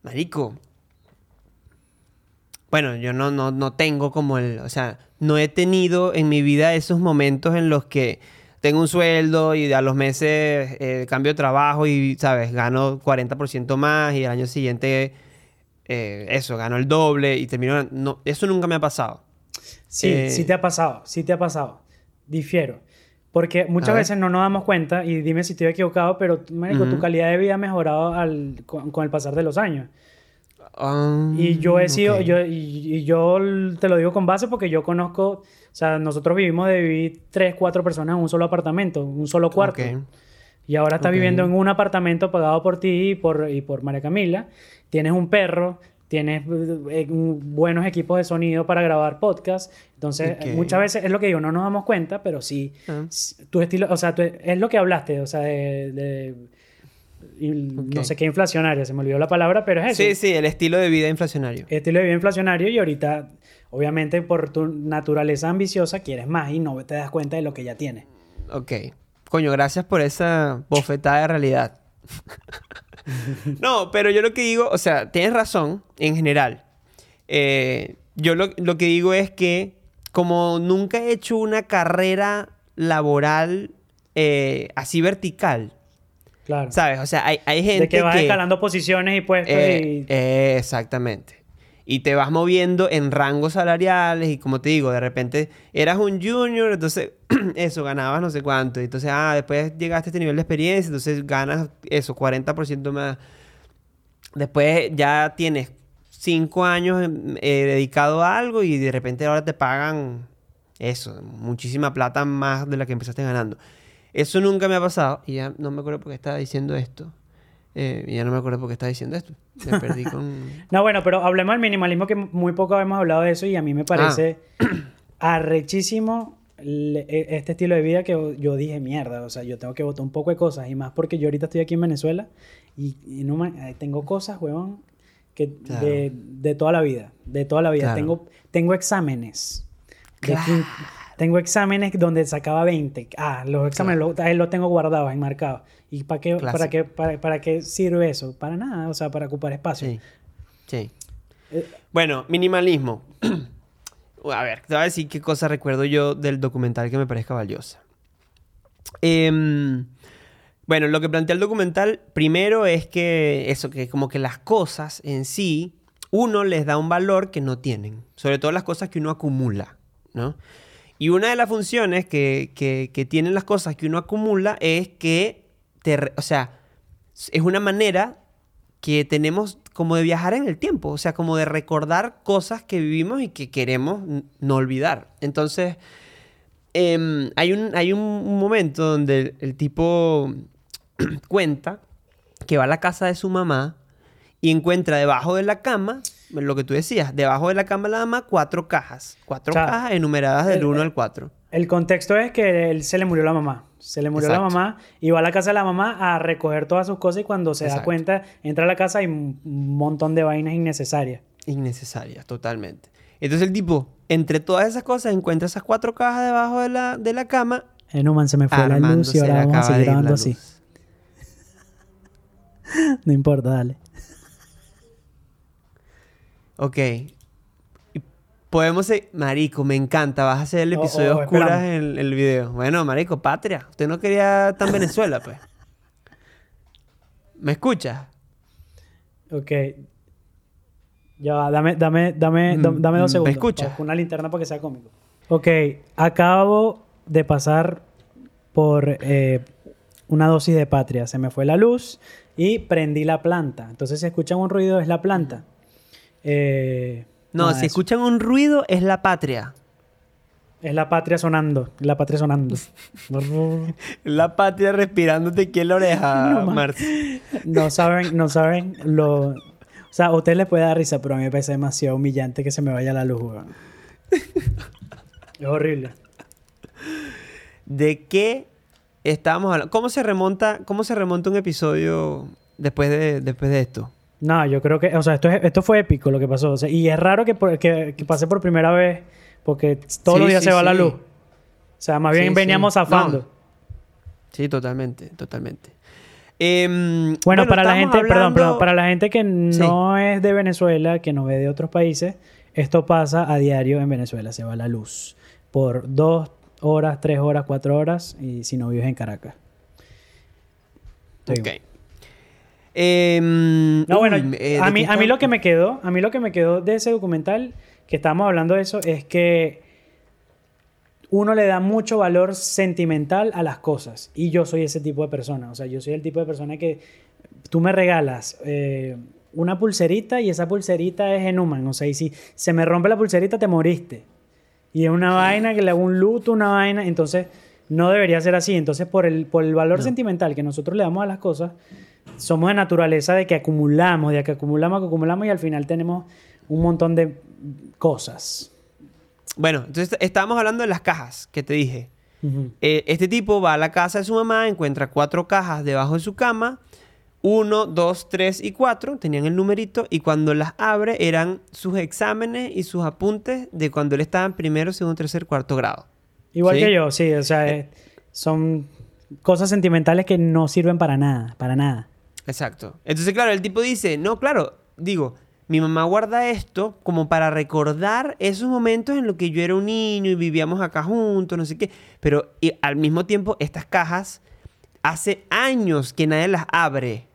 Marico, bueno, yo no, no, no tengo como el, o sea, no he tenido en mi vida esos momentos en los que tengo un sueldo y a los meses eh, cambio de trabajo y, ¿sabes? Gano 40% más y al año siguiente, eh, eso, gano el doble y termino... No, eso nunca me ha pasado. Sí, Eh, sí te ha pasado, sí te ha pasado. Difiero. Porque muchas veces no nos damos cuenta, y dime si estoy equivocado, pero, marico, tu calidad de vida ha mejorado al- con, con el pasar de los años. Ah, Y yo he sido, yo, y, y yo te lo digo con base porque yo conozco, o sea, nosotros vivimos de vivir tres, cuatro personas en un solo apartamento, un solo cuarto. Y ahora estás viviendo en un apartamento pagado por ti y por, y por María Camila. Tienes un perro, tienes eh, un- buenos equipos de sonido para grabar podcast. Entonces, muchas veces es lo que digo, no nos damos cuenta, pero sí, Ah. tu estilo, o sea, tu- es lo que hablaste, o sea, de... de- y No sé qué inflacionaria, se me olvidó la palabra, pero es eso. Sí, sí, el estilo de vida inflacionario. Estilo de vida inflacionario y ahorita, obviamente, por tu naturaleza ambiciosa, quieres más y no te das cuenta de lo que ya tienes. Ok. Coño, gracias por esa bofetada de realidad. no, pero yo lo que digo, o sea, tienes razón en general. Eh, yo lo, lo que digo es que como nunca he hecho una carrera laboral eh, así vertical, Claro. ¿sabes? O sea, hay, hay gente de que vas que... escalando posiciones y puestos Eh, y... eh, exactamente. Y te vas moviendo en rangos salariales y como te digo, de repente eras un junior, entonces eso, ganabas no sé cuánto. Y entonces, ah, después llegaste a este nivel de experiencia, entonces ganas eso, 40% más. Después ya tienes 5 años eh, dedicado a algo y de repente ahora te pagan eso, muchísima plata más de la que empezaste ganando. Eso nunca me ha pasado y ya no me acuerdo por qué estaba diciendo esto. Eh, ya no me acuerdo por qué estaba diciendo esto. Me perdí con... No, bueno, pero hablemos del minimalismo que muy poco hemos hablado de eso y a mí me parece arrechísimo le- e- este estilo de vida que yo- dije, mierda, o sea, yo tengo que botar un poco de cosas y más porque yo ahorita estoy aquí en Venezuela y, y no me- eh, tengo cosas, huevón, que Claro. de, de toda la vida, de toda la vida. Claro. Tengo, tengo exámenes. de Claro. Tengo exámenes donde sacaba 20. Ah, los exámenes los, ahí los tengo guardados, enmarcados. ¿Y para qué, para, qué, para, para qué sirve eso? Para nada, o sea, para ocupar espacio. Sí. Sí. Eh, Bueno, minimalismo. a ver, te voy a decir qué cosa recuerdo yo del documental que me parezca valiosa. Em, bueno, lo que plantea el documental primero es que eso, que como que las cosas en sí, uno les da un valor que no tienen. Sobre todo las cosas que uno acumula, ¿no? Y una de las funciones que, que- tienen las cosas que uno acumula es que, te, o sea, es una manera que tenemos como de viajar en el tiempo, o sea, como de recordar cosas que vivimos y que queremos no olvidar. Entonces, em, hay, un, hay un momento donde el, el tipo cuenta que va a la casa de su mamá y encuentra debajo de la cama lo que tú decías, debajo de la cama de la mamá, cuatro cajas. Cuatro O sea, cajas enumeradas del el- 1 al 4. El contexto es que él se le murió la mamá. Se le murió Exacto. la mamá y va a la casa de la mamá a recoger todas sus cosas y cuando se da cuenta, entra a la casa y un montón de vainas innecesarias. Innecesarias, totalmente. Entonces el tipo, entre todas esas cosas, encuentra esas cuatro cajas debajo de la, de la cama. Eh, no, man, se me fue la luz y ahora vamos a seguir grabando así. No importa, dale. Ok. Podemos ser... Marico, me encanta. Vas a hacer el Oh, episodio oh, oscuras en el video. Bueno, marico, patria. Usted no quería tan Venezuela, pues. ¿Me escuchas? Ok. Ya va, dame, dame, dame, Mm, dame, dos mm, segundos. ¿me escuchas? Una linterna para que sea cómico. Ok, acabo de pasar por eh, una dosis de patria. Se me fue la luz y prendí la planta. Entonces, si escuchan un ruido, es la planta. Eh, No, si eso. escuchan un ruido, es la patria. Es la patria sonando. La patria sonando. La patria respirándote aquí en la oreja, No, no saben, no saben lo. O sea, a ustedes les puede dar risa, pero a mí me parece demasiado humillante que se me vaya la luz, weón. Es horrible. ¿De qué estábamos hablando? ¿Cómo se remonta, cómo se remonta un episodio después de, después de esto? No, yo creo que, o sea, esto, es- esto fue épico lo que pasó. o sea, y es raro que, por- que, que pase por primera vez, porque todos Sí, los días sí, se va la luz. O sea, más bien veníamos zafando. No. Sí, totalmente, totalmente. Em, Bueno, para la gente, perdón, hablando- perdón, para la gente que no es de Venezuela, que no ve de otros países, esto pasa a diario en Venezuela. Se va la luz por dos horas, tres horas, cuatro horas, y si no vives en Caracas. Digo. Ok. Em, No, bueno, eh, a, ¿de mí, a mí lo que me quedó, a mí lo que me quedó de ese documental, que estábamos hablando de eso, es que uno le da mucho valor sentimental a las cosas. Y yo soy ese tipo de persona. O sea, yo soy el tipo de persona que tú me regalas eh, una pulserita y esa pulserita es en human. O sea, y si se me rompe la pulserita, te moriste. Y es una vaina que le hago un luto, una vaina. Entonces, no debería ser así. Entonces, por el, por el valor sentimental que nosotros le damos a las cosas, somos de naturaleza de que acumulamos, de que acumulamos, que acumulamos y al final tenemos un montón de cosas. Bueno, entonces estábamos hablando de las cajas que te dije. Eh, este tipo va a la casa de su mamá, encuentra cuatro cajas debajo de su cama. Uno, dos, tres y cuatro. Tenían el numerito. Y cuando las abre, eran sus exámenes y sus apuntes de cuando él estaba en primero, segundo, tercer, cuarto grado. Igual ¿Sí? que yo, sí, o sea, es- son cosas sentimentales que no sirven para nada, para nada. Exacto. Entonces, claro, el tipo dice, no, claro, digo, mi mamá guarda esto como para recordar esos momentos en los que yo era un niño y vivíamos acá juntos, no sé qué. Pero y al mismo tiempo, estas cajas hace años que nadie las abre.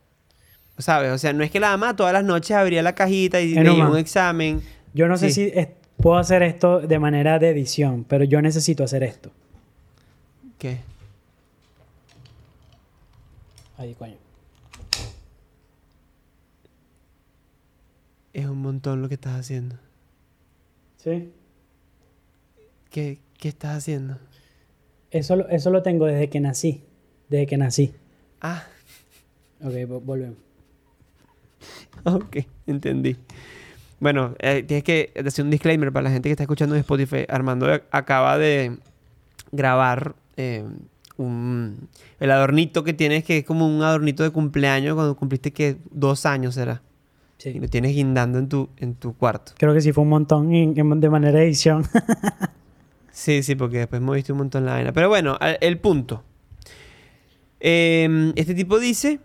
¿Sabes? O sea, no es que la mamá todas las noches abría la cajita y leía un examen. Yo no sé Sí. si puedo hacer esto de manera de edición, pero yo necesito hacer esto. ¿Qué? Ahí, coño. Es un montón lo que estás haciendo. ¿Sí? ¿Qué, qué estás haciendo? Eso, lo- eso lo tengo desde que nací. Desde que nací. Ah, Ok, vo- volvemos. Ok, entendí. Bueno, eh, tienes que hacer un disclaimer para la gente que está escuchando en Spotify. Armando acaba de grabar eh, un, el adornito que tienes, que es como un adornito de cumpleaños cuando cumpliste que dos años será. Y lo tienes guindando en tu, en tu cuarto. Creo que sí fue un montón en- en- de manera de edición. Sí, sí, porque después moviste un montón la vaina. Pero bueno, al- el punto. Eh, este tipo dice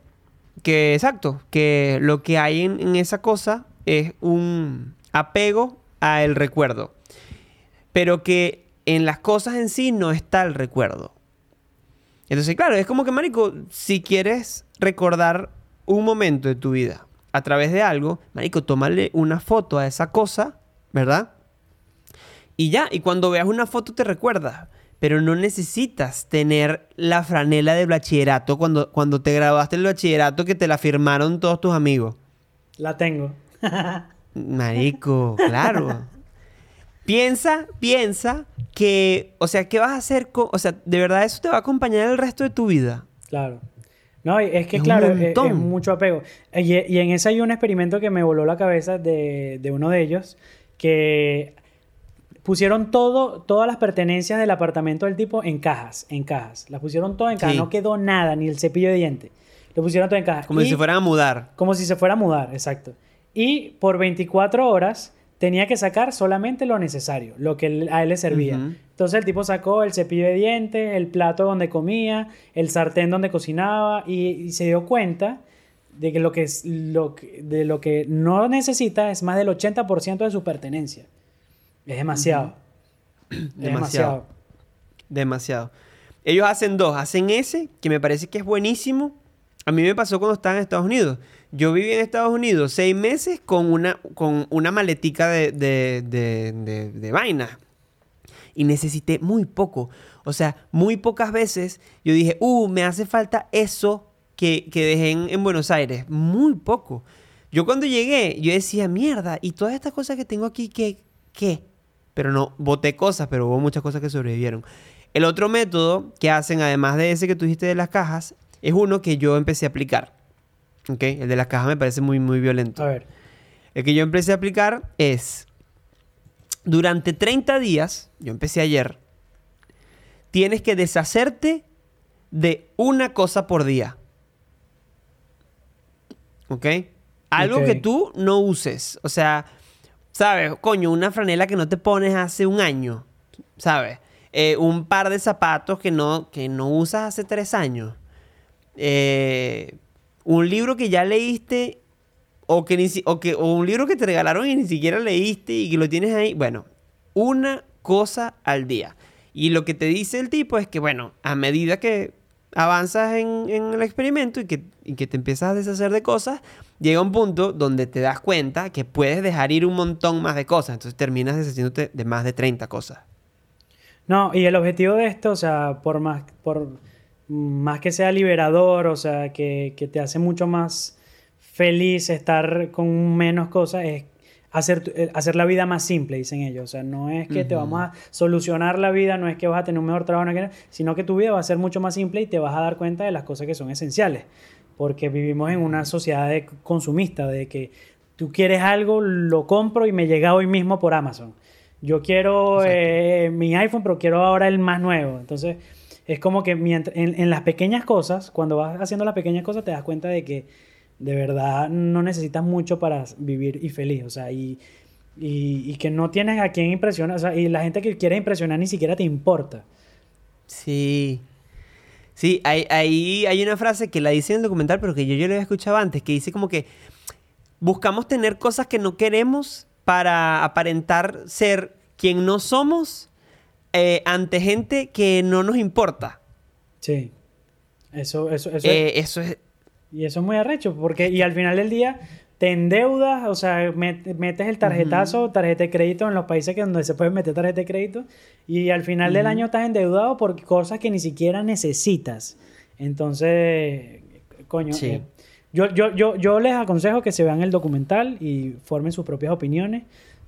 que, exacto, que lo que hay en, en esa cosa es un apego a el recuerdo. Pero que en las cosas en sí no está el recuerdo. Entonces, claro, es como que, Marico, si quieres recordar un momento de tu vida a través de algo, Marico, tómale una foto a esa cosa, ¿verdad? Y ya, y cuando veas una foto te recuerdas. Pero no necesitas tener la franela del bachillerato cuando, cuando te graduaste el bachillerato que te la firmaron todos tus amigos. La tengo. Marico, claro. piensa, piensa que, o sea, ¿qué vas a hacer con, o sea, de verdad eso te va a acompañar el resto de tu vida? Claro. No, es que Es claro, es, mucho apego. Y, y en ese hay un experimento que me voló la cabeza de, de uno de ellos, que pusieron todo, todas las pertenencias del apartamento del tipo en cajas, en cajas. Las pusieron todas en cajas, Sí. no quedó nada, ni el cepillo de dientes. Lo pusieron todo en cajas. Como Y- si se fueran a mudar. Como si se fuera a mudar, exacto. Y por 24 horas tenía que sacar solamente lo necesario, lo que a él le servía. Entonces el tipo sacó el cepillo de dientes, el plato donde comía, el sartén donde cocinaba y, y se dio cuenta de que lo que, es, lo que- de lo que no necesita es más del 80% de su pertenencia. Es demasiado. Es Demasiado. demasiado. Demasiado. Ellos hacen dos. Hacen ese, que me parece que es buenísimo. A mí me pasó cuando estaba en Estados Unidos. Yo viví en Estados Unidos seis meses con una, con una maletica de, de, de, de- de vaina. Y necesité muy poco. O sea, muy pocas veces yo dije, uh, me hace falta eso que, que dejé en, en Buenos Aires. Muy poco. Yo cuando llegué, yo decía, mierda, y todas estas cosas que tengo aquí, ¿qué? ¿Qué? Pero no, boté cosas, pero hubo muchas cosas que sobrevivieron. El otro método que hacen, además de ese que tú dijiste de las cajas, es uno que yo empecé a aplicar. ¿Ok? El de las cajas me parece muy, muy violento. A ver. El que yo empecé a aplicar es, durante 30 días, yo empecé ayer, tienes que deshacerte de una cosa por día. ¿Ok? Algo que tú no uses. O sea, ¿sabes? Coño, una franela que no te pones hace un año. ¿Sabes? Eh, un par de zapatos que no, que no usas hace tres años. Eh, un libro que ya leíste o que, ni o que o un libro que te regalaron y ni siquiera leíste y que lo tienes ahí. Bueno, una cosa al día. Y lo que te dice el tipo es que, bueno, a medida que avanzas en, el experimento y que, y que te empiezas a deshacer de cosas, llega un punto donde te das cuenta que puedes dejar ir un montón más de cosas. Entonces terminas deshaciéndote de más de 30 cosas. No, y el objetivo de esto, o sea, por más, más que sea liberador, o sea, que, que te hace mucho más feliz estar con menos cosas, es hacer, eh, hacer la vida más simple, dicen ellos. O sea, no es que te vamos a solucionar la vida, no es que vas a tener un mejor trabajo, sino que tu vida va a ser mucho más simple y te vas a dar cuenta de las cosas que son esenciales. Porque vivimos en una sociedad de consumista, de que tú quieres algo, lo compro y me llega hoy mismo por Amazon. Yo quiero eh, mi iPhone, pero quiero ahora el más nuevo. Entonces, es como que mientras, en, en las pequeñas cosas, cuando vas haciendo las pequeñas cosas, te das cuenta de que de verdad no necesitas mucho para vivir y feliz. O sea, y, y, y que no tienes a quien impresionar. O sea, y la gente que quiere impresionar ni siquiera te importa. Sí. Sí, hay, hay, hay una frase que la dice en el documental, pero que yo, yo la había escuchado antes, que dice como que buscamos tener cosas que no queremos para aparentar ser quien no somos eh, ante gente que no nos importa. Sí. Eso, eso, eso, Eh, eso es... Y eso es muy arrecho, porque y al final del día te endeudas, o sea, met- metes el tarjetazo, tarjeta de crédito en los países que donde se puede meter tarjeta de crédito, y al final del año estás endeudado por cosas que ni siquiera necesitas. Entonces, coño, Sí. eh, yo, yo, yo, yo les aconsejo que se vean el documental y formen sus propias opiniones.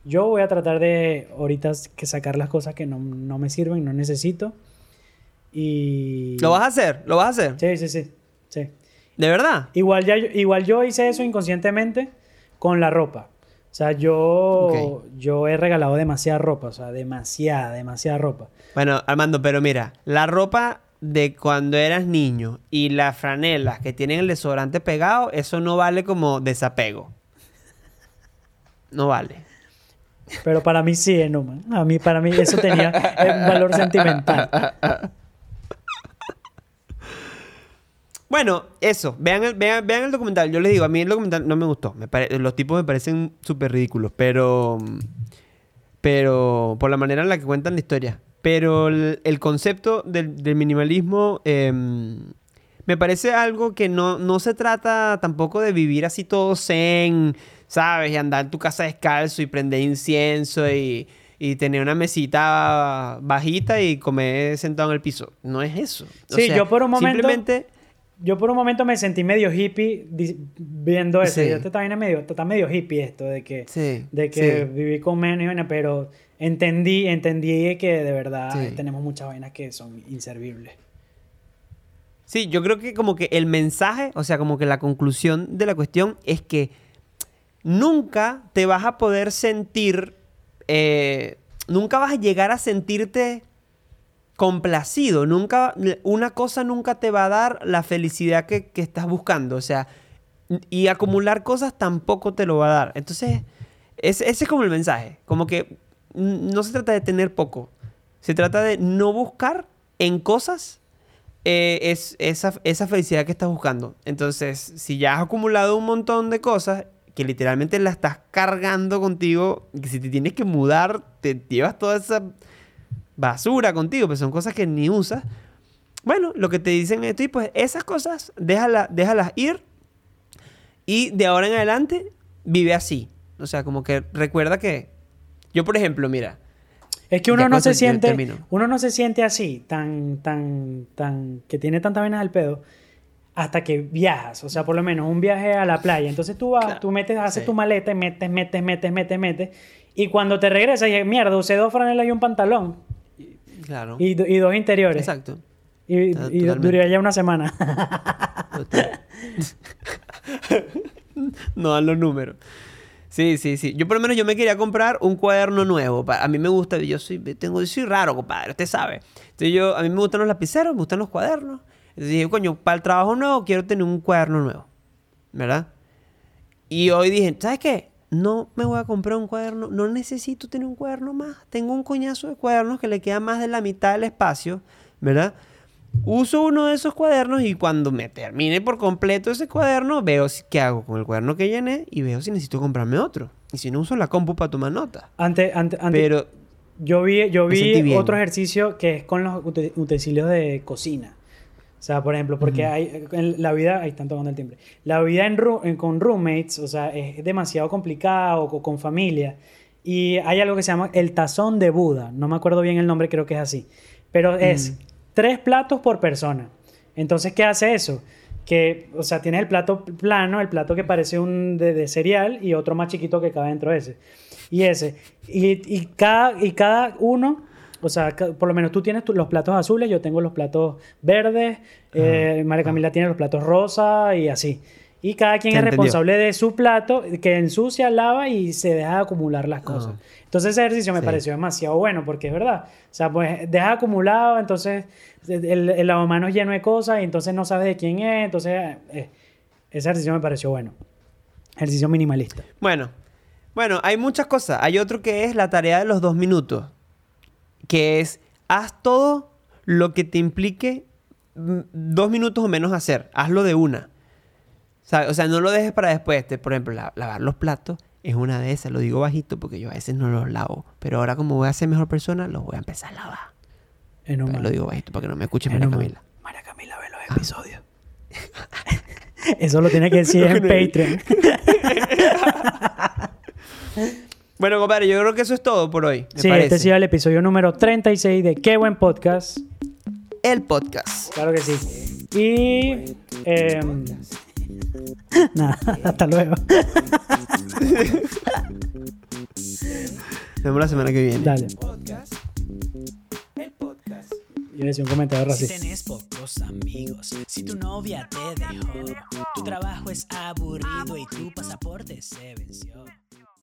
Yo voy a tratar de ahorita que sacar las cosas que no, no me sirven, no necesito. Y... ¿Lo vas a hacer? ¿Lo vas a hacer? Sí, sí, sí. sí. ¿De verdad? Igual, ya, yo- igual yo hice eso inconscientemente con la ropa. O sea, yo, yo he regalado demasiada ropa, o sea, demasiada, demasiada ropa. Bueno, Armando, pero mira, la ropa de cuando eras niño y las franelas que tienen el desodorante pegado, eso no vale como desapego. No vale. Pero para mí sí, eh, no, man. A mí, para mí eso tenía eh, un valor sentimental. Bueno, eso. Vean el, vean, vean el documental. Yo les digo, a mí el documental no me gustó. Los tipos me parecen súper ridículos, pero... Pero por la manera en la que cuentan la historia. Pero el, concepto del, del minimalismo em, me parece algo que no, no se trata tampoco de vivir así todo zen, ¿sabes? Y andar en tu casa descalzo y prender incienso y, y tener una mesita bajita y comer sentado en el piso. No es eso. O Sí, sea, yo por un momento- Simplemente... Yo por un momento me sentí medio hippie viendo eso. Sí. Yo te está medio, está medio hippie esto de que, Sí, de que sí. viví con menos pero entendí, entendí que de verdad tenemos muchas vainas que son inservibles. Sí, yo creo que como que el mensaje, o sea, como que la conclusión de la cuestión es que nunca te vas a poder sentir, eh, nunca vas a llegar a sentirte complacido, nunca, una cosa nunca te va a dar la felicidad que, que estás buscando, o sea, y acumular cosas tampoco te lo va a dar. Entonces, ese, ese es como el mensaje, como que no se trata de tener poco, se trata de no buscar en cosas eh, es esa, esa felicidad que estás buscando. Entonces, si ya has acumulado un montón de cosas que literalmente la estás cargando contigo, que si te tienes que mudar, te llevas toda esa basura contigo, pues son cosas que ni usas. Bueno, lo que te dicen es, pues esas cosas, déjala- déjalas ir y de ahora en adelante vive así. O sea, como que recuerda que yo, por ejemplo, mira, Es que uno no se siente, termino. uno no se siente así, tan, tan, tan, que tiene tanta venas al pedo, hasta que viajas. O sea, por lo menos un viaje a la playa. Entonces tú vas, Claro, tú metes, haces sí. tu maleta, y metes, metes, metes, metes, metes. Y cuando te regresas, y mierda, usé dos franelas y un pantalón. claro. Y, do- y dos interiores. Exacto. Y, y duraría ya una semana. no dan los números. Sí, sí, sí. Yo por lo menos yo me quería comprar un cuaderno nuevo. A mí me gusta, yo soy, tengo, soy raro, compadre, usted sabe. Entonces yo, a mí me gustan los lapiceros, me gustan los cuadernos. Entonces dije, coño, para el trabajo nuevo quiero tener un cuaderno nuevo. ¿Verdad? Y hoy dije, ¿sabes qué? No me voy a comprar un cuaderno, no necesito tener un cuaderno más. Tengo un coñazo de cuadernos que le queda más de la mitad del espacio, ¿verdad? Uso uno de esos cuadernos y cuando me termine por completo ese cuaderno, veo qué hago con el cuaderno que llené y veo si necesito comprarme otro. Y si no uso la compu para tomar nota. Antes, antes, antes- Pero, Yo vi, yo vi otro ejercicio que es con los ute- utensilios de cocina. O sea, por ejemplo, porque hay en la vida, ahí están tocando el timbre. La vida en en- con roommates, o sea, es demasiado complicada o co- con familia. Y hay algo que se llama el tazón de Buda. No me acuerdo bien el nombre, creo que es así. Pero es tres platos por persona. Entonces, ¿qué hace eso? Que, o sea, tienes el plato plano, el plato que parece un de, de cereal y otro más chiquito que cabe dentro de ese. Y ese. Y, y cada, y cada uno, o sea, por lo menos tú tienes los platos azules, yo tengo los platos verdes, eh, María Camila tiene los platos rosa y así. Y cada quien es entendió. responsable de su plato, que ensucia, lava y se deja de acumular las cosas. Entonces ese ejercicio me Sí. pareció demasiado bueno porque es verdad. O sea, pues deja acumulado, entonces el, el lavamanos lleno de cosas y entonces no sabes de quién es. Entonces eh, ese ejercicio me pareció bueno. Ejercicio minimalista. bueno, bueno, hay muchas cosas. Hay otro que es la tarea de los dos minutos. Que es, haz todo lo que te implique mm, dos minutos o menos hacer. Hazlo de una. O sea, o sea, no lo dejes para después. Te- por ejemplo, la- lavar los platos es una de esas. Lo digo bajito porque yo a veces no los lavo. Pero ahora como voy a ser mejor persona, los voy a empezar a lavar. Pero lo digo bajito para que no me escuche María no, man. Camila. María Camila ve los episodios. Eso lo tiene que decir en Patreon. Bueno, compadre, yo creo que eso es todo por hoy. Me Sí, parece. este ha sido el episodio número 36 de Qué Buen Podcast. El podcast. Claro que sí. Y... em, nada, hasta luego. Nos vemos la semana que viene. Dale. Podcast. El podcast. Yo decía un comentario Si racista. tenés pocos amigos, si tu novia te dejó, tu trabajo es aburrido y tu pasaporte se venció.